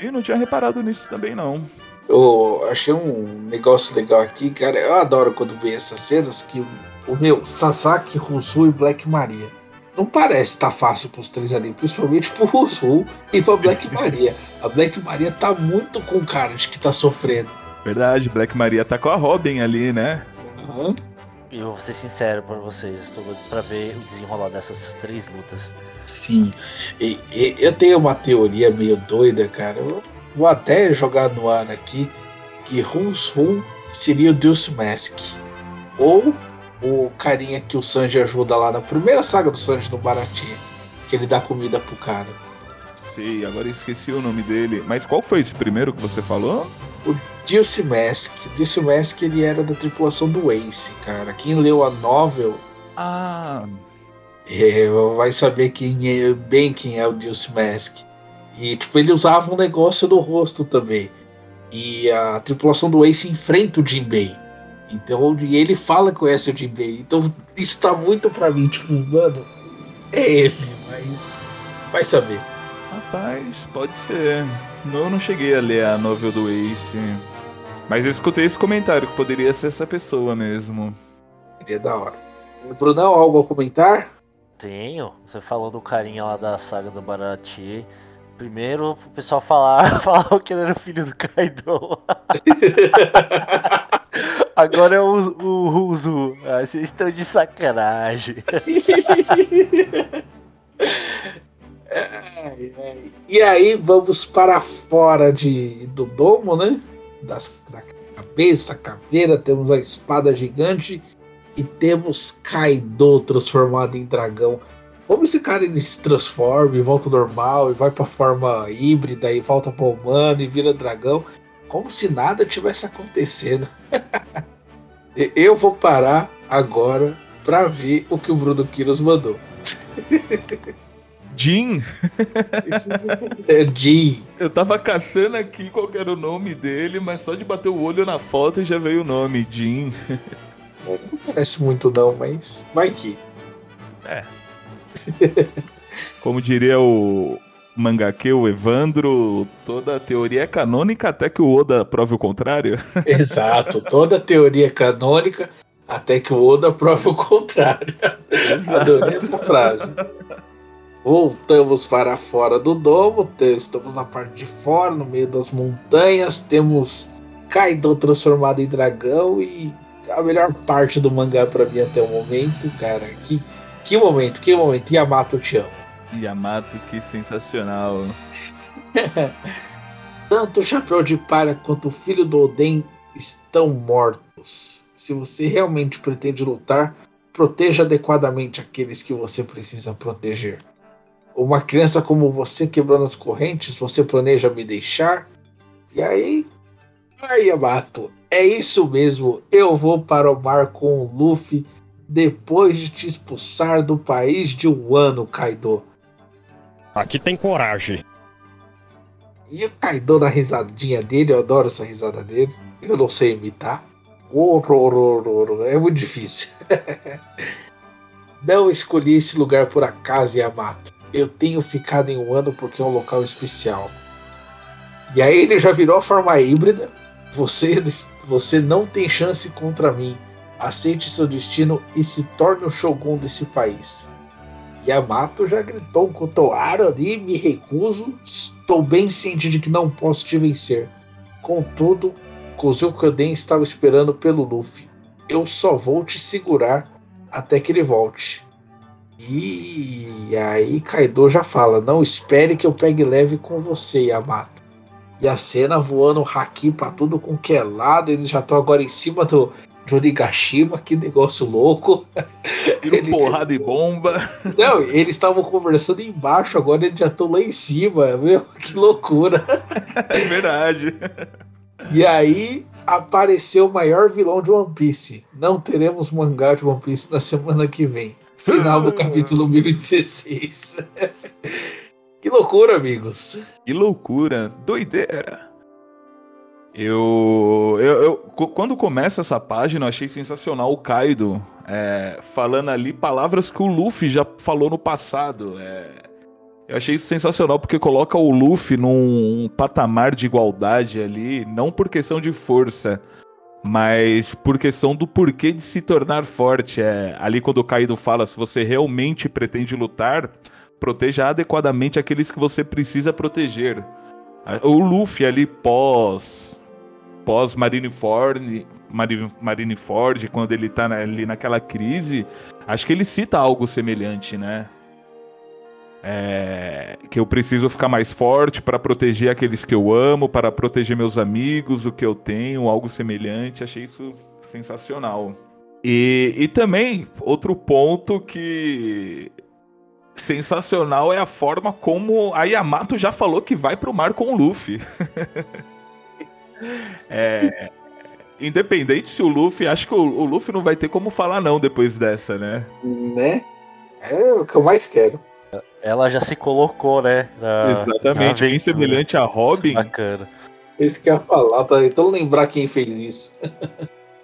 E não tinha reparado nisso também não.
Eu achei um negócio legal aqui, cara. Eu adoro quando vê essas cenas que o, meu Sasaki, Rusu e Black Maria. Não parece estar fácil pros três ali, principalmente pro Rusu e pra Black Maria. A Black Maria tá muito com cara de que tá sofrendo.
Verdade, Black Maria tá com a Robin ali, né?
Aham.
E eu vou ser sincero pra vocês, estou doido pra ver o desenrolar dessas três lutas.
Sim. E- e- eu tenho uma teoria meio doida, cara. Eu vou até jogar no ar aqui que Rusu seria o Deus Mask. Ou o carinha que o Sanji ajuda lá na primeira saga do Sanji no Baratie. Que ele dá comida pro cara.
Sei, agora esqueci o nome dele. Mas qual foi esse primeiro que você falou?
Dilce Mask. Dilce Mask ele era da tripulação do Ace, cara. Quem leu a novel
Ah,
vai saber quem é, bem quem é o Dilce Mask. E tipo, ele usava um negócio no rosto também. E a tripulação do Ace enfrenta o Jinbei. Então, e ele fala que conhece o Jinbei. Então, isso tá muito pra mim, tipo, mano, é ele, mas vai saber.
rapaz, pode ser. Não, eu não cheguei a ler a novel do Ace. Mas eu escutei esse comentário que poderia ser essa pessoa mesmo.
Seria da hora. Brunão, algo a comentar?
Tenho, você falou do carinha lá da saga do Baratie. Primeiro, o pessoal falar, falava que ele era o filho do Kaido. Agora é o, o Ruzu. Ah, vocês estão de sacanagem.
Ai, ai. E aí vamos para fora de, do domo, né? Das, da cabeça, caveira, temos a espada gigante e temos Kaido transformado em dragão. Como esse cara ele se transforma e volta ao normal e vai pra forma híbrida e volta pro humano e vira dragão, como se nada tivesse acontecendo. Eu vou parar agora pra ver o que o Bruno Quiros mandou.
Jin,
É G.
eu tava caçando aqui qual era o nome dele, mas só de bater o olho na foto já veio o nome, Jin.
Não parece muito não, mas vai que.
Como diria o mangake, o Evandro, toda teoria é canônica até que o Oda prove o contrário.
Exato, toda teoria é canônica até que o Oda prove o contrário. Adorei essa frase. Voltamos para fora do domo, estamos na parte de fora, no meio das montanhas, temos Kaido transformado em dragão e a melhor parte do mangá pra mim até o momento, cara. Que, que momento, que momento. Yamato, te amo.
Yamato, que sensacional.
Tanto o Chapéu de Palha quanto o filho do Oden estão mortos. Se você realmente pretende lutar, proteja adequadamente aqueles que você precisa proteger. Uma criança como você quebrando as correntes, você planeja me deixar? E aí. Aí, Yamato, é isso mesmo. Eu vou para o mar com o Luffy depois de te expulsar do país de Wano, Kaido.
Aqui tem coragem.
E o Kaido na risadinha dele, eu adoro essa risada dele. Eu não sei imitar. É muito difícil. não escolhi esse lugar por acaso, Yamato. Eu tenho ficado em um ano porque é um local especial. E aí ele já virou a forma híbrida. Você, você não tem chance contra mim. Aceite seu destino e se torne o Shogun desse país. Yamato já gritou com o Toaro ali, me recuso. Estou bem ciente de que não posso te vencer. Contudo, Kozukoden estava esperando pelo Luffy. Eu só vou te segurar até que ele volte. E aí Kaido já fala: Não espere que eu pegue leve com você, Yamato. E a cena voando haki pra tudo com que é lado. Eles já estão agora em cima do de Onigashima, que negócio louco.
Ele... porrada e bomba.
Não, eles estavam conversando embaixo, agora eles já estão lá em cima, meu, que loucura.
É verdade.
E aí apareceu o maior vilão de One Piece. Não teremos mangá de One Piece na semana que vem. Final do capítulo 1016. que loucura, amigos.
Que loucura, doideira. Eu, eu, eu, quando começa essa página, eu achei sensacional o Kaido é, falando ali palavras que o Luffy já falou no passado. É, eu achei isso sensacional porque coloca o Luffy num patamar de igualdade ali, não por questão de força, mas por questão do porquê de se tornar forte. É, ali quando o Kaido fala, se você realmente pretende lutar, proteja adequadamente aqueles que você precisa proteger. O Luffy ali pós pós Marineford, Marineford, quando ele tá ali naquela crise, acho que ele cita algo semelhante, né? É, que eu preciso ficar mais forte para proteger aqueles que eu amo, para proteger meus amigos, o que eu tenho, algo semelhante. Achei isso sensacional. E, e também, outro ponto que sensacional é a forma como a Yamato já falou que vai pro mar com o Luffy. É, independente se o Luffy, acho que o, o, Luffy não vai ter como falar não depois dessa, né?
Né? É o que eu mais quero.
Ela já se colocou, né?
Na, Exatamente, bem semelhante a Robin.
Bacana.
Isso que eu ia falar, pra então lembrar quem fez isso.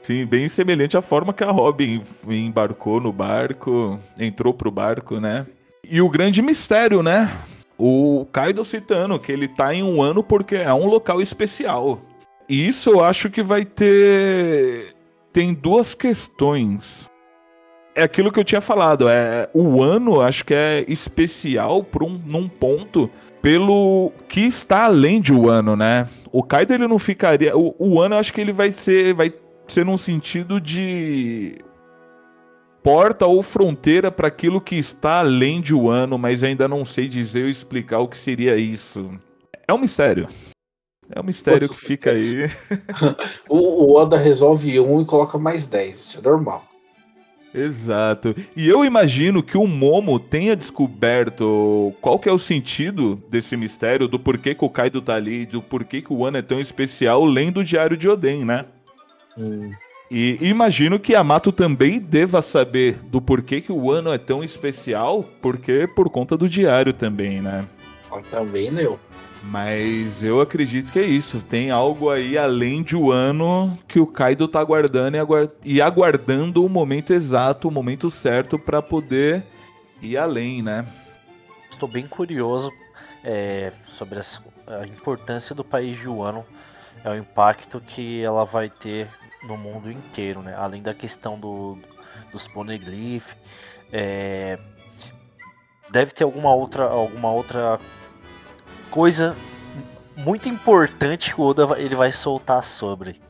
Sim, bem semelhante à forma que a Robin embarcou no barco, entrou pro barco, né? E o grande mistério, né? O Kaido citando que ele tá em um ano porque é um local especial. E isso eu acho que vai ter. Tem duas questões. É aquilo que eu tinha falado. É o ano, acho que é especial por um, num ponto pelo que está além de o ano, né? O Kaido ele não ficaria. O, o ano, eu acho que ele vai ser, vai ser num sentido de porta ou fronteira para aquilo que está além de o ano, mas ainda não sei dizer ou explicar o que seria isso. É um mistério. É um mistério que fica aí.
o, o Oda resolve um e coloca mais 10, isso é normal.
Exato. E eu imagino que o Momo tenha descoberto qual que é o sentido desse mistério, do porquê que o Kaido tá ali, do porquê que o ano é tão especial, lendo o Diário de Oden, né? Hum. E imagino que Yamato também deva saber do porquê que o ano é tão especial, porque por conta do diário também, né?
Também leu.
Mas eu acredito que é isso. Tem algo aí além de o ano que o Kaido tá aguardando e, aguard... e aguardando o momento exato, o momento certo para poder ir além, né?
Estou bem curioso é, sobre a importância do país de Wano, é o impacto que ela vai ter no mundo inteiro, né? Além da questão do, dos poneglyph, é, deve ter alguma outra, alguma outra coisa muito importante que o Oda ele vai soltar sobre.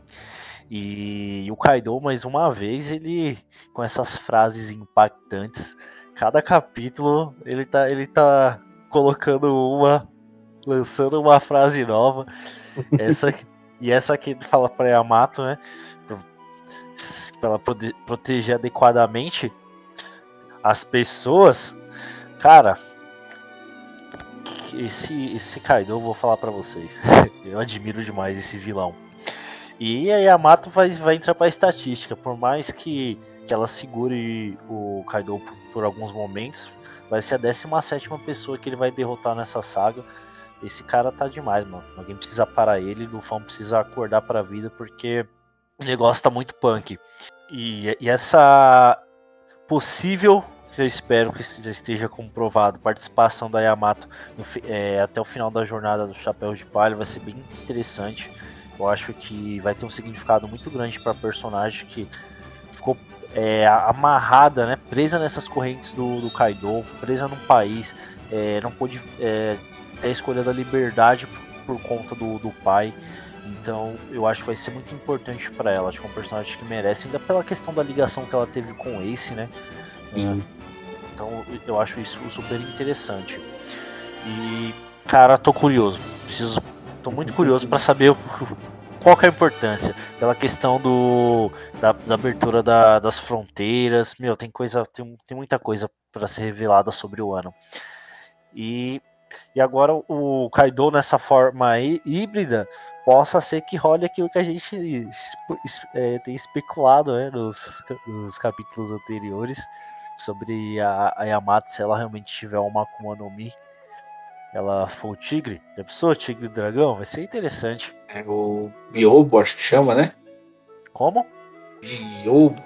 E o Kaido, mais uma vez, ele com essas frases impactantes, cada capítulo ele tá, ele tá colocando uma, lançando uma frase nova. Essa, e essa ele fala para Yamato, né? Pra ela proteger adequadamente as pessoas. Cara, esse, esse Kaido, eu vou falar para vocês. eu admiro demais esse vilão. E a Yamato vai, vai entrar pra estatística. Por mais que, que ela segure o Kaido por, por alguns momentos, vai ser a 17 pessoa que ele vai derrotar nessa saga. Esse cara tá demais, mano. Alguém precisa parar ele, o Lufão precisa acordar pra vida, porque o negócio tá muito punk. E, e essa possível já espero que já esteja comprovado. Participação da Yamato no, é, até o final da jornada do Chapéu de Palha vai ser bem interessante. Eu acho que vai ter um significado muito grande para a personagem que ficou é, amarrada, né, presa nessas correntes do, do Kaido, presa num país, é, não pôde é, ter a escolha da liberdade por, por conta do, do pai. Então eu acho que vai ser muito importante para ela. Acho que é um personagem que merece, ainda pela questão da ligação que ela teve com o Ace, né?
Sim.
Então eu acho isso super interessante. E, cara, tô curioso. Preciso. Tô muito curioso para saber qual é a importância. Pela questão do. Da, da abertura da- das fronteiras. Meu, tem coisa. Tem, tem muita coisa para ser revelada sobre o ano. E. E agora o Kaido nessa forma aí, híbrida possa ser que role aquilo que a gente é, tem especulado né, nos, nos capítulos anteriores sobre a, a Yamato, se ela realmente tiver uma Akuma no Mi, ela for o tigre, já pensou? Tigre e dragão? Vai ser interessante.
É o Biobo, acho que chama, né?
Como?
Biobo.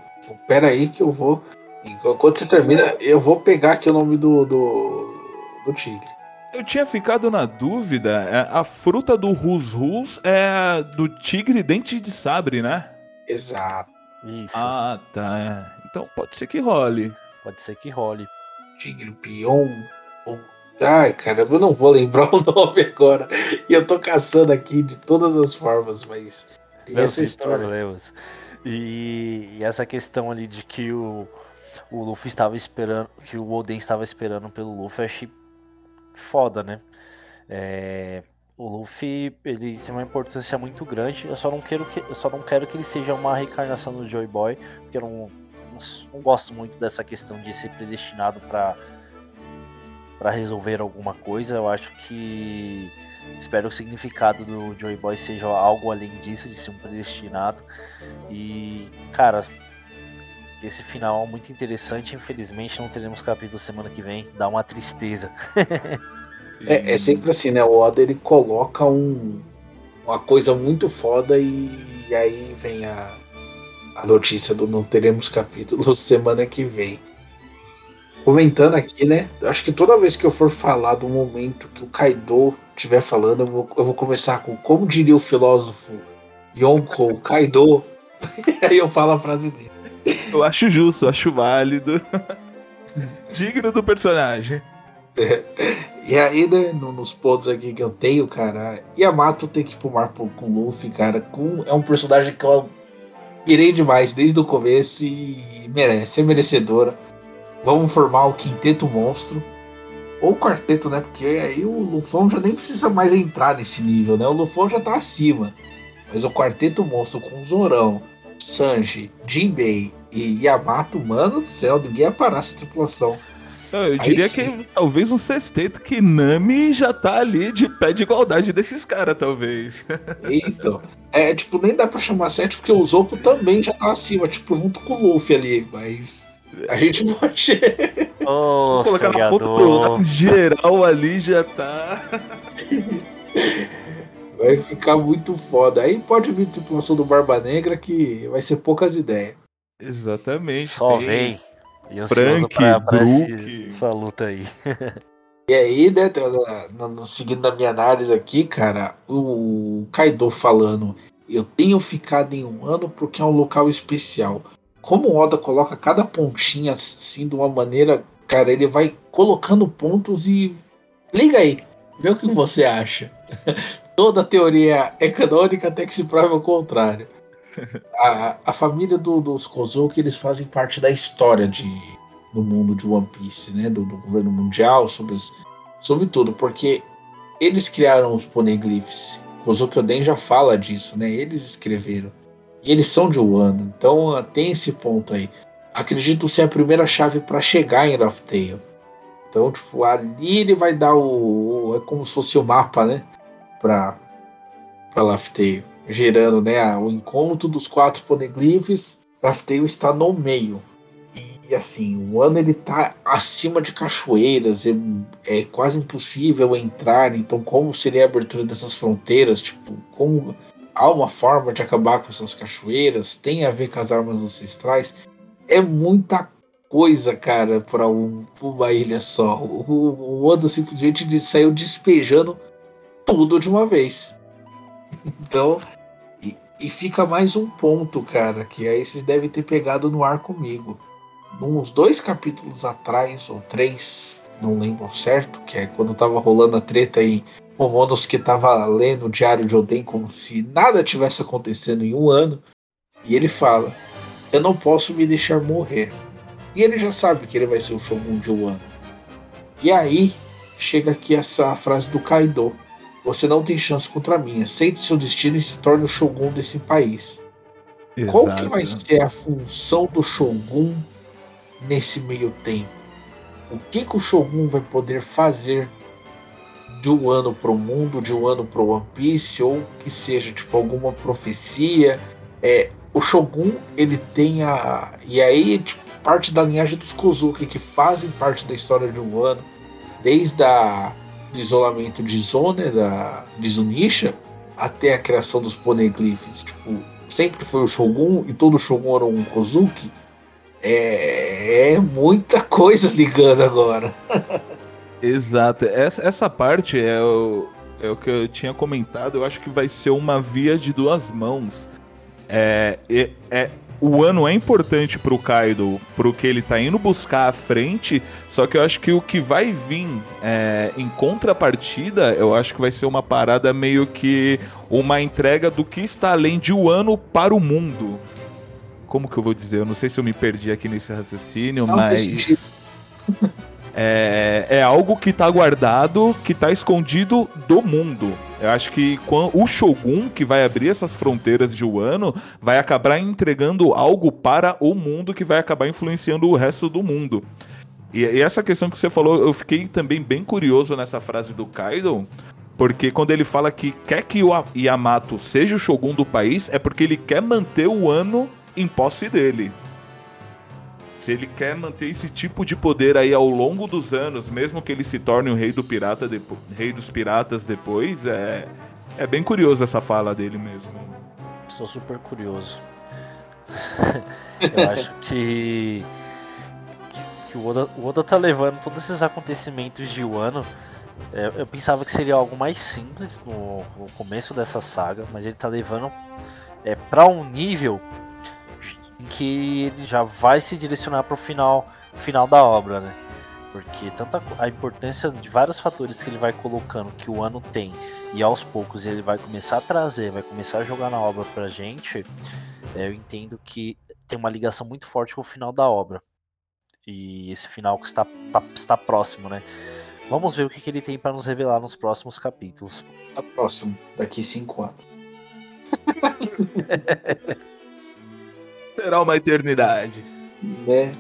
Pera aí que eu vou. Enquanto você termina, eu vou pegar aqui o nome do, do, do tigre.
Eu tinha ficado na dúvida, é, a fruta do Rus Rus é a do tigre dente de sabre, né?
Exato.
Isso,
Ah, tá. é. Então pode ser que role.
pode ser que role.
Tigre Pion. Ai, caramba, eu não vou lembrar o nome agora. E eu tô caçando aqui de todas as formas, mas tem
Não
essa
tem
história.
problemas. E, e essa questão ali de que o, o Luffy estava esperando, que o Oden estava esperando pelo Luffy, achei foda, né? É, o Luffy, ele tem uma importância muito grande. Eu só não quero que, eu só não quero que ele seja uma reencarnação do Joy Boy, porque eu não, não, não gosto muito dessa questão de ser predestinado para para resolver alguma coisa. Eu acho que espero que o significado do Joy Boy seja algo além disso, de ser um predestinado. E, cara, esse final muito interessante. Infelizmente, não teremos capítulo semana que vem. Dá uma tristeza.
É, é sempre assim, né? O Oda ele coloca um, uma coisa muito foda e, e aí vem a, a notícia do não teremos capítulo semana que vem. Comentando aqui, né? Acho que toda vez que eu for falar do momento que o Kaido estiver falando, eu vou, eu vou começar com como diria o filósofo Yonko Kaido. aí eu falo a frase dele.
Eu acho justo, eu acho válido. Digno do personagem.
E aí, né, no- nos pontos aqui que eu tenho, cara, Yamato tem que ir pro mar com o Luffy, cara, com, é um personagem que eu pirei demais desde o começo e merece, é merecedora. Vamos formar o quinteto monstro. Ou quarteto, né? Porque aí o Lufão já nem precisa mais entrar nesse nível, né? O Lufão já tá acima. Mas o quarteto monstro com Zorão, Sanji, Jinbei e Yamato, mano do céu, ninguém ia parar essa tripulação.
Não, eu
Aí
diria
sim.
que talvez um sexteto que Nami já tá ali de pé de igualdade desses caras, talvez.
Então, é tipo, nem dá pra chamar sete porque o Zopo também já tá acima, tipo, junto com o Luffy ali, mas a gente pode.
Colocar na ponta do lápis geral ali já tá.
Vai ficar muito foda. Aí pode vir tripulação do Barba Negra que vai ser poucas ideias.
Exatamente.
Só
tem-
vem. E ansioso
Frank,
pra, pra esse-
Brook.
essa luta aí.
E aí, né, seguindo a minha análise aqui, cara, o Kaido falando, eu tenho ficado em um ano porque é um local especial. Como o Oda coloca cada pontinha assim de uma maneira, cara, ele vai colocando pontos e. Liga aí, vê o que você acha. Toda teoria é canônica até que se prove o contrário. A, a família do- dos Kozuki, eles fazem parte da história de, do mundo de One Piece, né? Do, do governo mundial, sobre, sobre tudo, porque eles criaram os poneglyphs. Kozuki Oden já fala disso, né? Eles escreveram. E eles são de Wano, então ah, tem esse ponto aí. Acredito ser a primeira chave para chegar em Tale. Então, tipo, ali ele vai dar o, o- É como se fosse o mapa, né? Pra, pra Tale. Gerando, né? O encontro dos quatro poneglyphs. Tale está no meio. E assim, o ano ele tá acima de cachoeiras, é, é quase impossível entrar. Então, como seria a abertura dessas fronteiras? Tipo, como há uma forma de acabar com essas cachoeiras? Tem a ver com as armas ancestrais? É muita coisa, cara, para um, uma ilha só. O, o, simplesmente saiu despejando tudo de uma vez. Então, e, fica mais um ponto, cara, que aí vocês devem ter pegado no ar comigo uns dois capítulos atrás, ou três, não lembro certo, que é quando tava rolando a treta em O Monosuke tava lendo o diário de Oden como se nada tivesse acontecendo em um ano. E ele fala: Eu não posso me deixar morrer. E ele já sabe que ele vai ser o Shogun de um ano. E aí chega aqui essa frase do Kaido: Você não tem chance contra mim. Aceite seu destino e se torne o Shogun desse país. Qual que vai ser a função do Shogun nesse meio tempo? O que, que o Shogun vai poder fazer de um ano para o mundo, de um ano para o One Piece, ou que seja tipo alguma profecia? É, o Shogun ele tem a. E aí, tipo, parte da linhagem dos Kozuki que fazem parte da história de um ano, desde a, do isolamento de Zone, da, de Zunisha, até a criação dos poneglyphs. Tipo, sempre foi o Shogun e todo Shogun era um Kozuki. É, é muita coisa ligando agora.
Exato. Essa, essa parte é o, é o que eu tinha comentado. Eu acho que vai ser uma via de duas mãos. É, é, é o ano é importante pro Kaido, pro que ele tá indo buscar à frente, só que eu acho que o que vai vir é, em contrapartida, eu acho que vai ser uma parada meio que uma entrega do que está além de um ano para o mundo. Como que eu vou dizer? Eu não sei se eu me perdi aqui nesse raciocínio, não, mas. É, é algo que tá guardado, que tá escondido do mundo. Eu acho que o Shogun, que vai abrir essas fronteiras de Wano, vai acabar entregando algo para o mundo que vai acabar influenciando o resto do mundo. E, e essa questão que você falou, eu fiquei também bem curioso nessa frase do Kaido, porque quando ele fala que quer que o Yamato seja o Shogun do país, é porque ele quer manter o ano em posse dele se ele quer manter esse tipo de poder aí ao longo dos anos, mesmo que ele se torne o rei do pirata rei dos piratas depois, é é bem curioso essa fala dele mesmo.
Estou super curioso. Eu acho que, que o, Oda, o Oda tá levando todos esses acontecimentos de Wano. É, eu pensava que seria algo mais simples no, no começo dessa saga, mas ele tá levando é, para um nível em que ele já vai se direcionar para o final, final da obra, né? Porque tanta a importância de vários fatores que ele vai colocando que o ano tem e aos poucos ele vai começar a trazer, vai começar a jogar na obra pra gente, é, eu entendo que tem uma ligação muito forte com o final da obra. E esse final que está, tá, está próximo, né? Vamos ver o que, que ele tem para nos revelar nos próximos capítulos.
Tá próximo, daqui cinco anos.
Será uma eternidade.
Né?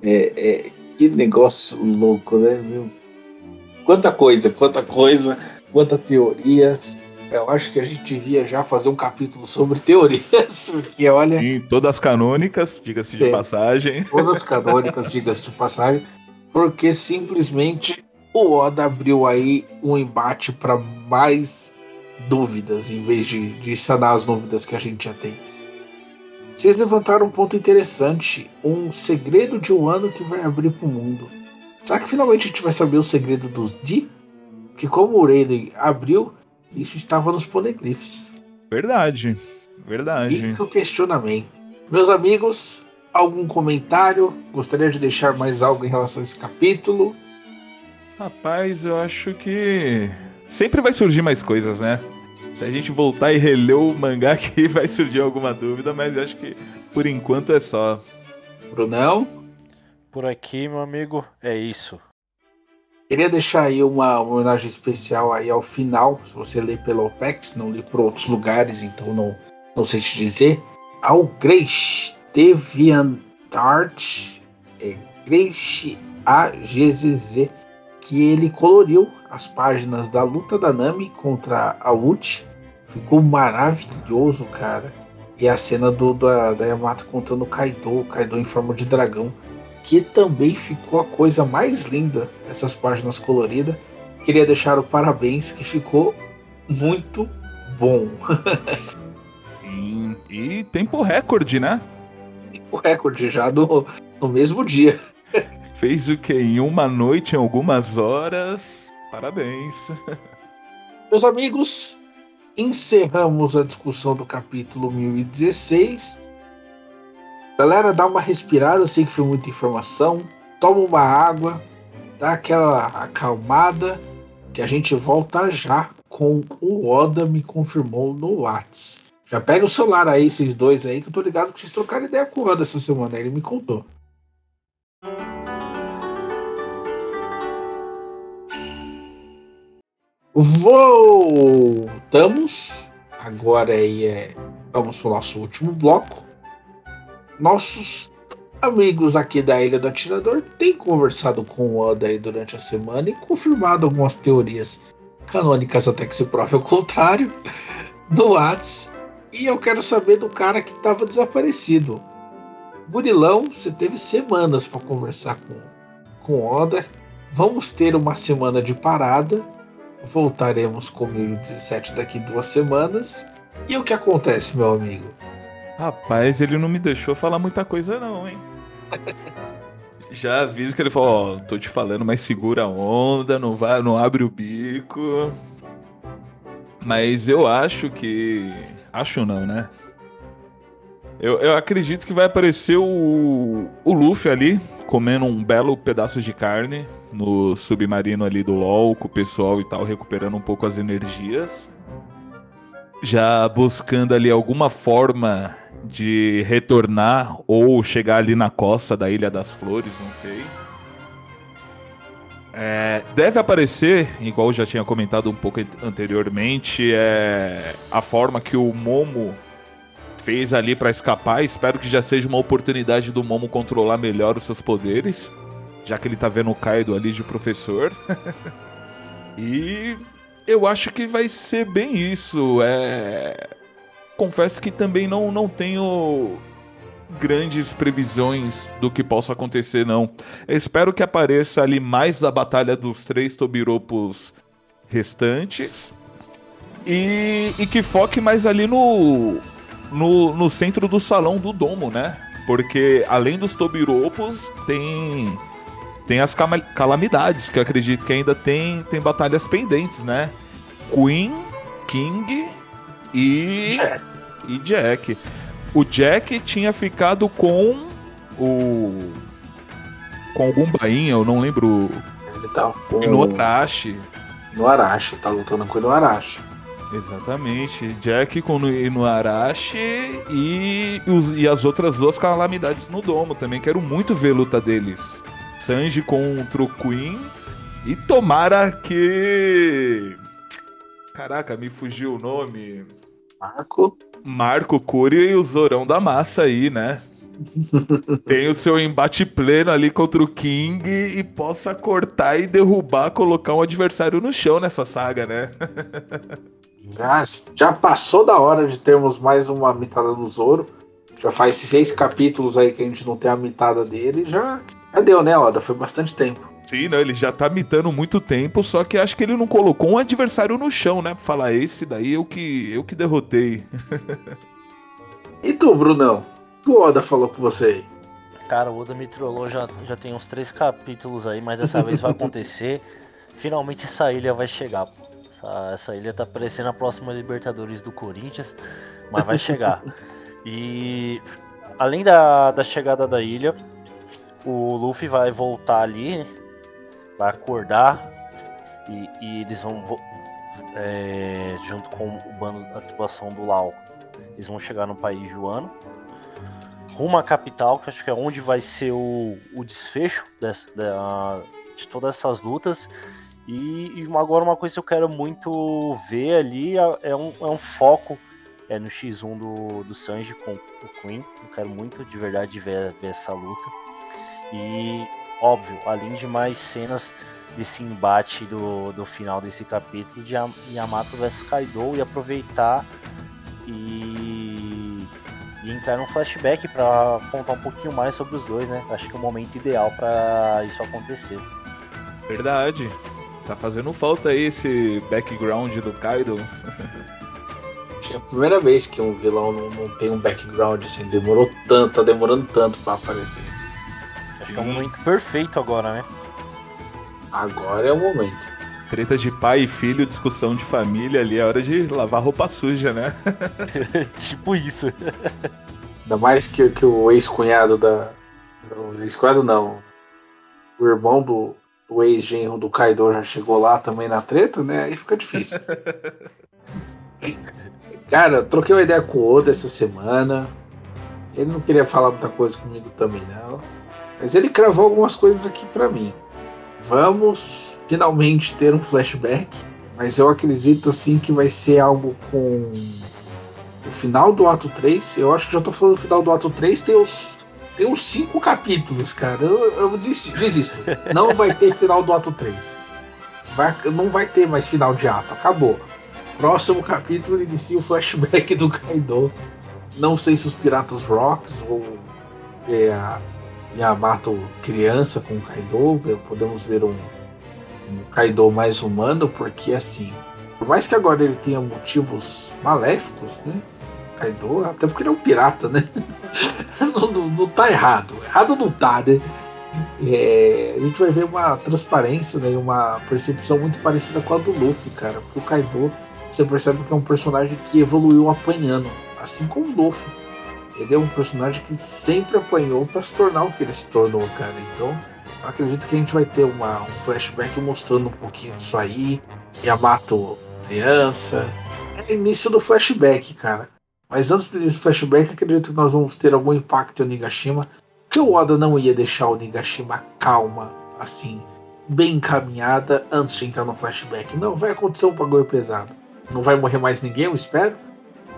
É, é, que negócio louco, né? Meu? Quanta coisa, quanta coisa, quanta teorias. Eu acho que a gente devia já fazer um capítulo sobre teorias, porque olha.
Sim, todas canônicas, diga-se de é, passagem.
Todas canônicas, diga-se de passagem, porque simplesmente o Oda abriu aí um embate para mais dúvidas, em vez de, de sanar as dúvidas que a gente já tem. Vocês levantaram um ponto interessante, um segredo de um ano que vai abrir para o mundo. Será que finalmente a gente vai saber o segredo dos Di? Que como o Rayleigh abriu, isso estava nos poneglyphs.
Verdade, verdade.
Fica o questionamento. Meus amigos, algum comentário? Gostaria de deixar mais algo em relação a esse capítulo?
Rapaz, eu acho que sempre vai surgir mais coisas, né? Se a gente voltar e reler o mangá aqui, vai surgir alguma dúvida, mas eu acho que por enquanto é só.
Brunão?
Por aqui, meu amigo, é isso.
Queria deixar aí uma homenagem especial aí ao final, se você lê pela OPEX, não lê por outros lugares, então não, não sei te dizer, ao Greish DeviantArt, é Greish AGZZ, que ele coloriu as páginas da luta da Nami contra a Uchi. Ficou maravilhoso, cara. E a cena do, da, da Yamato contando o Kaido, o Kaido em forma de dragão. Que também ficou a coisa mais linda, essas páginas coloridas. Queria deixar o parabéns, que ficou muito bom.
e, e tempo recorde, né?
Tempo recorde já no, no mesmo dia.
Fez o que? Em uma noite, em algumas horas. Parabéns.
Meus amigos, encerramos a discussão do capítulo 1016. Galera, dá uma respirada, sei que foi muita informação. Toma uma água, dá aquela acalmada, que a gente volta já com o Oda me confirmou no Whats. Já pega o celular aí, vocês dois aí, que eu tô ligado que vocês trocaram ideia com o Oda essa semana. Ele me contou. Voltamos. Agora aí é. Vamos pro nosso último bloco. Nossos amigos aqui da Ilha do Atirador têm conversado com o Oda aí durante a semana e confirmado algumas teorias canônicas, até que se prove o contrário, no Whats. E eu quero saber do cara que estava desaparecido. Burilão, você teve semanas para conversar com, com Oda. Vamos ter uma semana de parada. Voltaremos com 2017 daqui duas semanas. E o que acontece, meu amigo?
Rapaz, ele não me deixou falar muita coisa, não, hein? Já aviso que ele falou, ó, tô te falando, mas segura a onda, não vai, não abre o bico. Mas eu acho que. Acho não, né? Eu, eu acredito que vai aparecer o, o Luffy ali, comendo um belo pedaço de carne no submarino ali do LOL, com o pessoal e tal, recuperando um pouco as energias. Já buscando ali alguma forma de retornar ou chegar ali na costa da Ilha das Flores, não sei. É, deve aparecer, igual eu já tinha comentado um pouco anteriormente, é, a forma que o Momo fez ali para escapar. Espero que já seja uma oportunidade do Momo controlar melhor os seus poderes, já que ele tá vendo o Kaido ali de professor. e eu acho que vai ser bem isso. É confesso que também não, não tenho grandes previsões do que possa acontecer, não. Espero que apareça ali mais a batalha dos três Tobiropos restantes. E, e que foque mais ali no, no, no centro do salão do domo, né? Porque além dos Tobiropos, tem tem as calamidades, que eu acredito que ainda tem, tem batalhas pendentes, né? Queen, King e. Jack. E Jack. O Jack tinha ficado com o. Com algum bainha, eu não lembro.
Ele tá com.
No Arashi.
No Arashi, tá lutando com o Arashi.
Exatamente. Jack com o Inuarashi e, e as outras duas calamidades no domo também. Quero muito ver a luta deles. Sanji contra o Queen. E tomara que. Caraca, me fugiu o nome.
Marco.
Marco Cury e o Zorão da Massa aí, né? Tem o seu embate pleno ali contra o King e possa cortar e derrubar, colocar um adversário no chão nessa saga, né?
já, já passou da hora de termos mais uma mitada do Zoro. Já faz seis capítulos aí que a gente não tem a mitada dele. Já, já deu, né, Oda? Foi bastante tempo.
Sim, não, ele já tá mitando muito tempo, só que acho que ele não colocou um adversário no chão, né? Pra falar, esse daí eu que, eu que derrotei.
e tu, Brunão? O que o Oda falou com você aí?
Cara, o Oda me trollou já, já tem uns três capítulos aí, mas dessa vez vai acontecer. Finalmente essa ilha vai chegar. Essa, essa ilha tá parecendo a próxima Libertadores do Corinthians, mas vai chegar. e além da, da chegada da ilha, o Luffy vai voltar ali vai acordar e, e eles vão é, junto com o bando da tripulação do Lau. Eles vão chegar no país Joano, rumo à capital, que acho que é onde vai ser o, o desfecho dessa, da, de todas essas lutas. E, e, agora uma coisa que eu quero muito ver ali é, é um, é um foco é, no X1 do, do Sanji com o Queen. Eu quero muito de verdade ver, ver essa luta. E óbvio, além de mais cenas desse embate do, do final desse capítulo de Yamato vs Kaido e aproveitar e, e entrar num flashback para contar um pouquinho mais sobre os dois, né? Acho que é o momento ideal para isso acontecer.
Verdade. Tá fazendo falta aí esse background do Kaido.
É a primeira vez que um vilão não, não tem um background assim, demorou tanto, tá demorando tanto para aparecer.
É o momento perfeito agora, né?
Agora é o momento.
Treta de pai e filho, discussão de família ali, é hora de lavar roupa suja, né?
tipo isso.
Ainda mais que, que o ex-cunhado da. O ex-cunhado não. O irmão do, o ex-genro do Kaido já chegou lá também na treta, né? Aí fica difícil. Cara, troquei uma ideia com o Oda essa semana. Ele não queria falar muita coisa comigo também, não. Mas ele cravou algumas coisas aqui para mim. Vamos finalmente ter um flashback. Mas eu acredito assim que vai ser algo com o final do ato 3. Eu acho que já tô falando do final do ato 3. Tem os, tem uns 5 capítulos, cara. Eu, eu desisto. Não vai ter final do ato 3. Vai, não vai ter mais final de ato. Acabou. Próximo capítulo inicia o flashback do Kaido. Não sei se os Piratas Rocks ou é, a Yamato criança com o Kaido. Podemos ver um, um Kaido mais humano, porque assim, por mais que agora ele tenha motivos maléficos, né? Kaido, até porque ele é um pirata, né? não, não, não tá errado. Errado não tá, né? É, a gente vai ver uma transparência né, e uma percepção muito parecida com a do Luffy, cara. Porque o Kaido você percebe que é um personagem que evoluiu apanhando, assim como o Luffy. Ele é um personagem que sempre apanhou para se tornar o que ele se tornou, cara. Então, acredito que a gente vai ter uma, um flashback mostrando um pouquinho disso aí. Yamato criança. É início do flashback, cara. Mas antes desse flashback, acredito que nós vamos ter algum impacto em Nigashima. Que o Oda não ia deixar o Nigashima calma, assim, bem encaminhada antes de entrar no flashback. Não, vai acontecer um bagulho pesado. Não vai morrer mais ninguém, eu espero.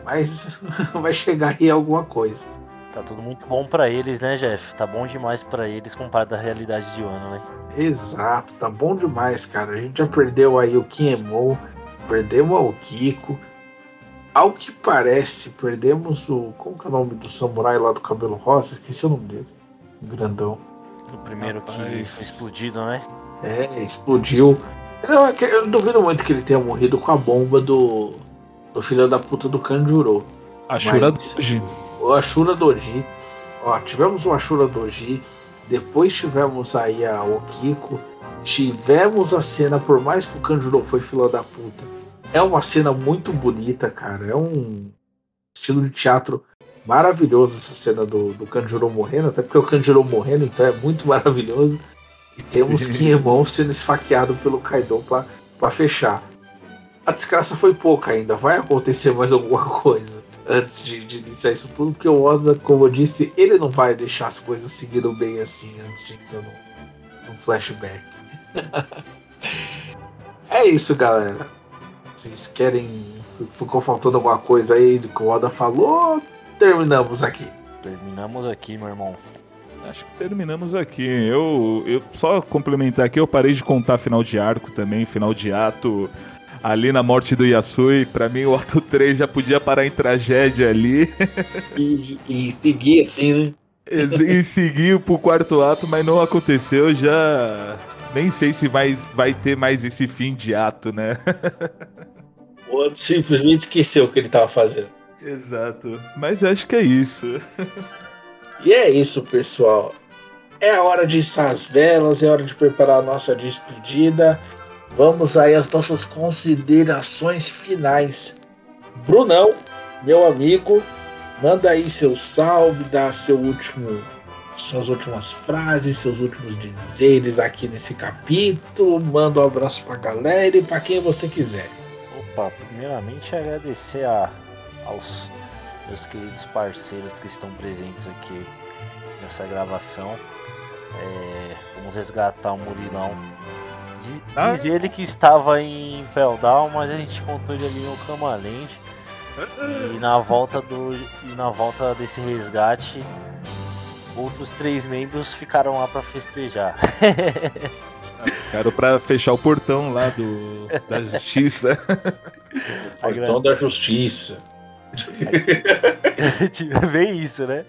Mas vai chegar aí alguma coisa.
Tá tudo muito bom para eles, né, Jeff? Tá bom demais para eles comparado à realidade de ano, né?
Exato, tá bom demais, cara. A gente já perdeu aí o Kiemon, perdemos o Kiko. Ao que parece, perdemos o. Como que é o nome do samurai lá do cabelo rosa? Esqueci o nome dele. Grandão.
O primeiro Rapaz. que foi explodido, né?
É, explodiu. Eu, eu, duvido muito que ele tenha morrido com a bomba do, do filho da puta do Kanjuro.
Ashura Doji.
O Ashura Doji. Ó, tivemos o Ashura Doji. Depois tivemos aí a Okiko. Tivemos a cena, por mais que o Kanjuro foi filho da puta. É uma cena muito bonita, cara. É um estilo de teatro maravilhoso essa cena do, do Kanjuro morrendo, até porque o Kanjuro morrendo, então é muito maravilhoso. E temos Kinemon sendo esfaqueado pelo Kaido para fechar. A desgraça foi pouca ainda, vai acontecer mais alguma coisa antes de, de iniciar isso tudo, porque o Oda, como eu disse, ele não vai deixar as coisas seguindo bem assim antes de entrar no flashback. é isso, galera. Vocês querem. Ficou faltando alguma coisa aí do que o Oda falou? Terminamos aqui.
Terminamos aqui, meu irmão.
Acho que terminamos aqui. Eu, eu só complementar aqui, eu parei de contar final de arco também, final de ato. Ali na morte do Yasui, pra mim o ato 3 já podia parar em tragédia ali.
E, e seguir assim, né?
E, e seguir pro quarto ato, mas não aconteceu, já. Nem sei se vai, vai ter mais esse fim de ato, né?
Outro simplesmente esqueceu o que ele tava fazendo.
Exato. Mas acho que é isso.
E é isso, pessoal. É a hora de içar as velas, é hora de preparar a nossa despedida. Vamos aí às nossas considerações finais. Brunão, meu amigo, manda aí seu salve, dá seu último, suas últimas frases, seus últimos dizeres aqui nesse capítulo. Manda um abraço pra galera e pra quem você quiser.
Opa, primeiramente agradecer a, aos meus queridos parceiros que estão presentes aqui nessa gravação. É, vamos resgatar o Murilão. Diz, ah. diz ele que estava em Peldal, mas a gente encontrou ele ali no Camaland. E na volta do e na volta desse resgate, outros três membros ficaram lá para festejar.
Ficaram para fechar o portão lá do da justiça.
portão da justiça.
Bem isso, né?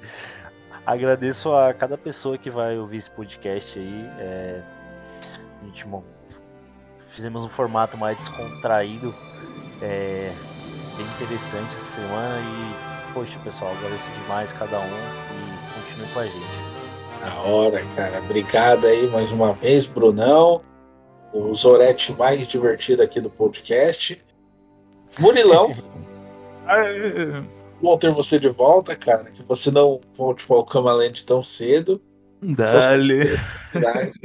Agradeço a cada pessoa que vai ouvir esse podcast aí. É... A gente, bom, fizemos um formato mais descontraído, é... bem interessante essa semana e, poxa, pessoal, agradeço demais cada um e continue com a gente.
Na hora, cara. Obrigado aí mais uma vez, Brunão. O Zorete mais divertido aqui do podcast. Murilão. Bom ter você de volta, cara. Que você não volte para o Camaland tão cedo.
Dale.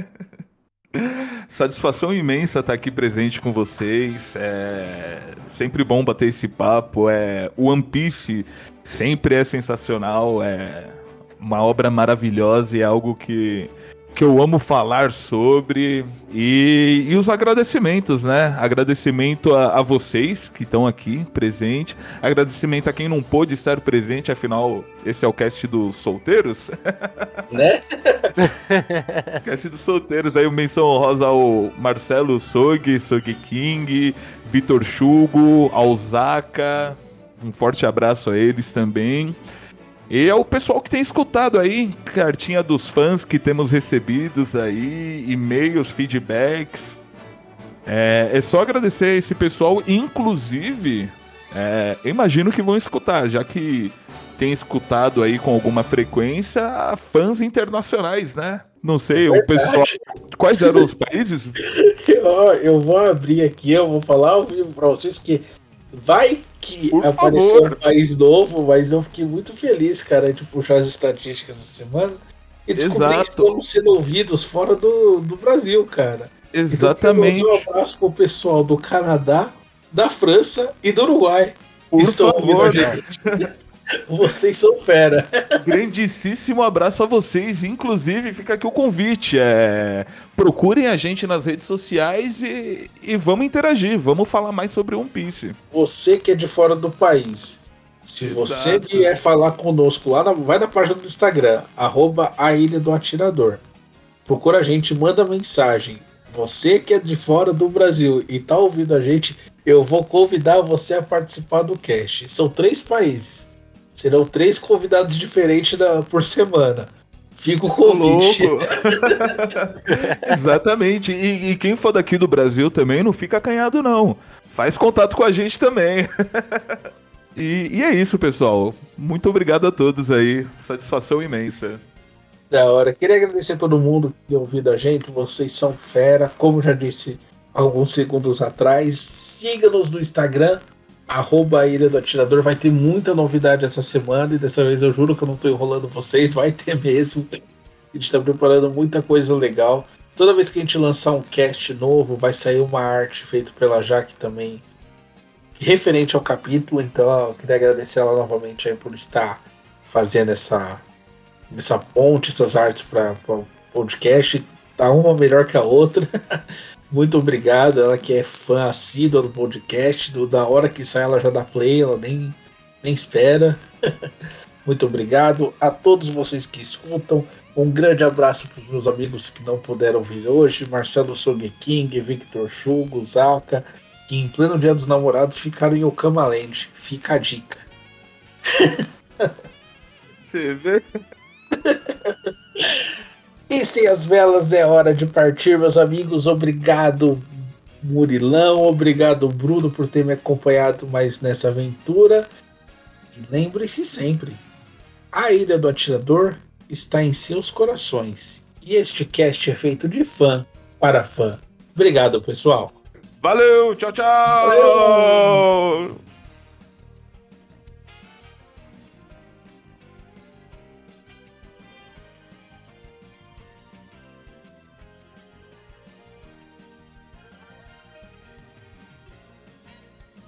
Satisfação imensa estar aqui presente com vocês. É sempre bom bater esse papo. É o One Piece sempre é sensacional. É uma obra maravilhosa e é algo que que eu amo falar sobre. E, e os agradecimentos, né? Agradecimento a, a vocês que estão aqui presente. Agradecimento a quem não pôde estar presente, afinal, esse é o cast dos solteiros.
Né?
cast dos solteiros. Aí menção honrosa ao Marcelo Sog, Sog King, Vitor Chugo, Alzaka. Um forte abraço a eles também. E é o pessoal que tem escutado aí, cartinha dos fãs que temos recebidos aí, e-mails, feedbacks. É, é só agradecer a esse pessoal, inclusive, é, imagino que vão escutar, já que tem escutado aí com alguma frequência fãs internacionais, né? Não sei, o pessoal. Quais eram os países?
eu, eu vou abrir aqui, eu vou falar ao vivo pra vocês que vai que
Por
apareceu
favor.
um país novo, mas eu fiquei muito feliz, cara, de puxar as estatísticas essa semana e descobrir que estamos sendo ouvidos fora do, do Brasil, cara.
Exatamente.
Então, eu mandei um abraço pro pessoal do Canadá, da França e do Uruguai.
Por
ouvindo
favor,
gente. Vocês são fera.
Grandíssimo abraço a vocês. Inclusive, fica aqui o convite. É... Procurem a gente nas redes sociais e, e vamos interagir. Vamos falar mais sobre One Piece.
Você que é de fora do país, se você
Exato.
vier falar conosco lá, na- vai na página do Instagram, arroba a Ilha do Atirador. Procura a gente, manda mensagem. Você que é de fora do Brasil e tá ouvindo a gente, eu vou convidar você a participar do cast. São três países. Serão três convidados diferentes da- por semana. Fica o convite.
Louco. Exatamente. E, e quem for daqui do Brasil também não fica acanhado, não. Faz contato com a gente também. e, e é isso, pessoal. Muito obrigado a todos aí. Satisfação imensa.
Da hora. Queria agradecer a todo mundo que tem ouvido a gente. Vocês são fera. Como já disse alguns segundos atrás, siga-nos no Instagram, arroba Ilha do Atirador. Vai ter muita novidade essa semana e dessa vez eu juro que eu não tô enrolando vocês. Vai ter mesmo. A gente tá preparando muita coisa legal. Toda vez que a gente lançar um cast novo, vai sair uma arte feita pela Jaque também, referente ao capítulo. Então, eu queria agradecer ela novamente aí por estar fazendo essa, essa ponte, essas artes para o podcast. Tá uma melhor que a outra. Muito obrigado. Ela que é fã assídua do podcast. Do, da hora que sai, ela já dá play, ela nem, nem espera. Muito obrigado a todos vocês que escutam. Um grande abraço para os meus amigos que não puderam vir hoje: Marcelo Sogeking, Victor Chugo, Zaka, que em pleno Dia dos Namorados ficaram em Okama Land. Fica a dica.
Você vê?
E sem as velas é hora de partir, meus amigos. Obrigado, Murilão. Obrigado, Bruno, por ter me acompanhado mais nessa aventura. E lembre-se sempre: a Ilha do Atirador está em seus corações. E este cast é feito de fã para fã. Obrigado, pessoal.
Valeu, tchau, tchau!
Valeu!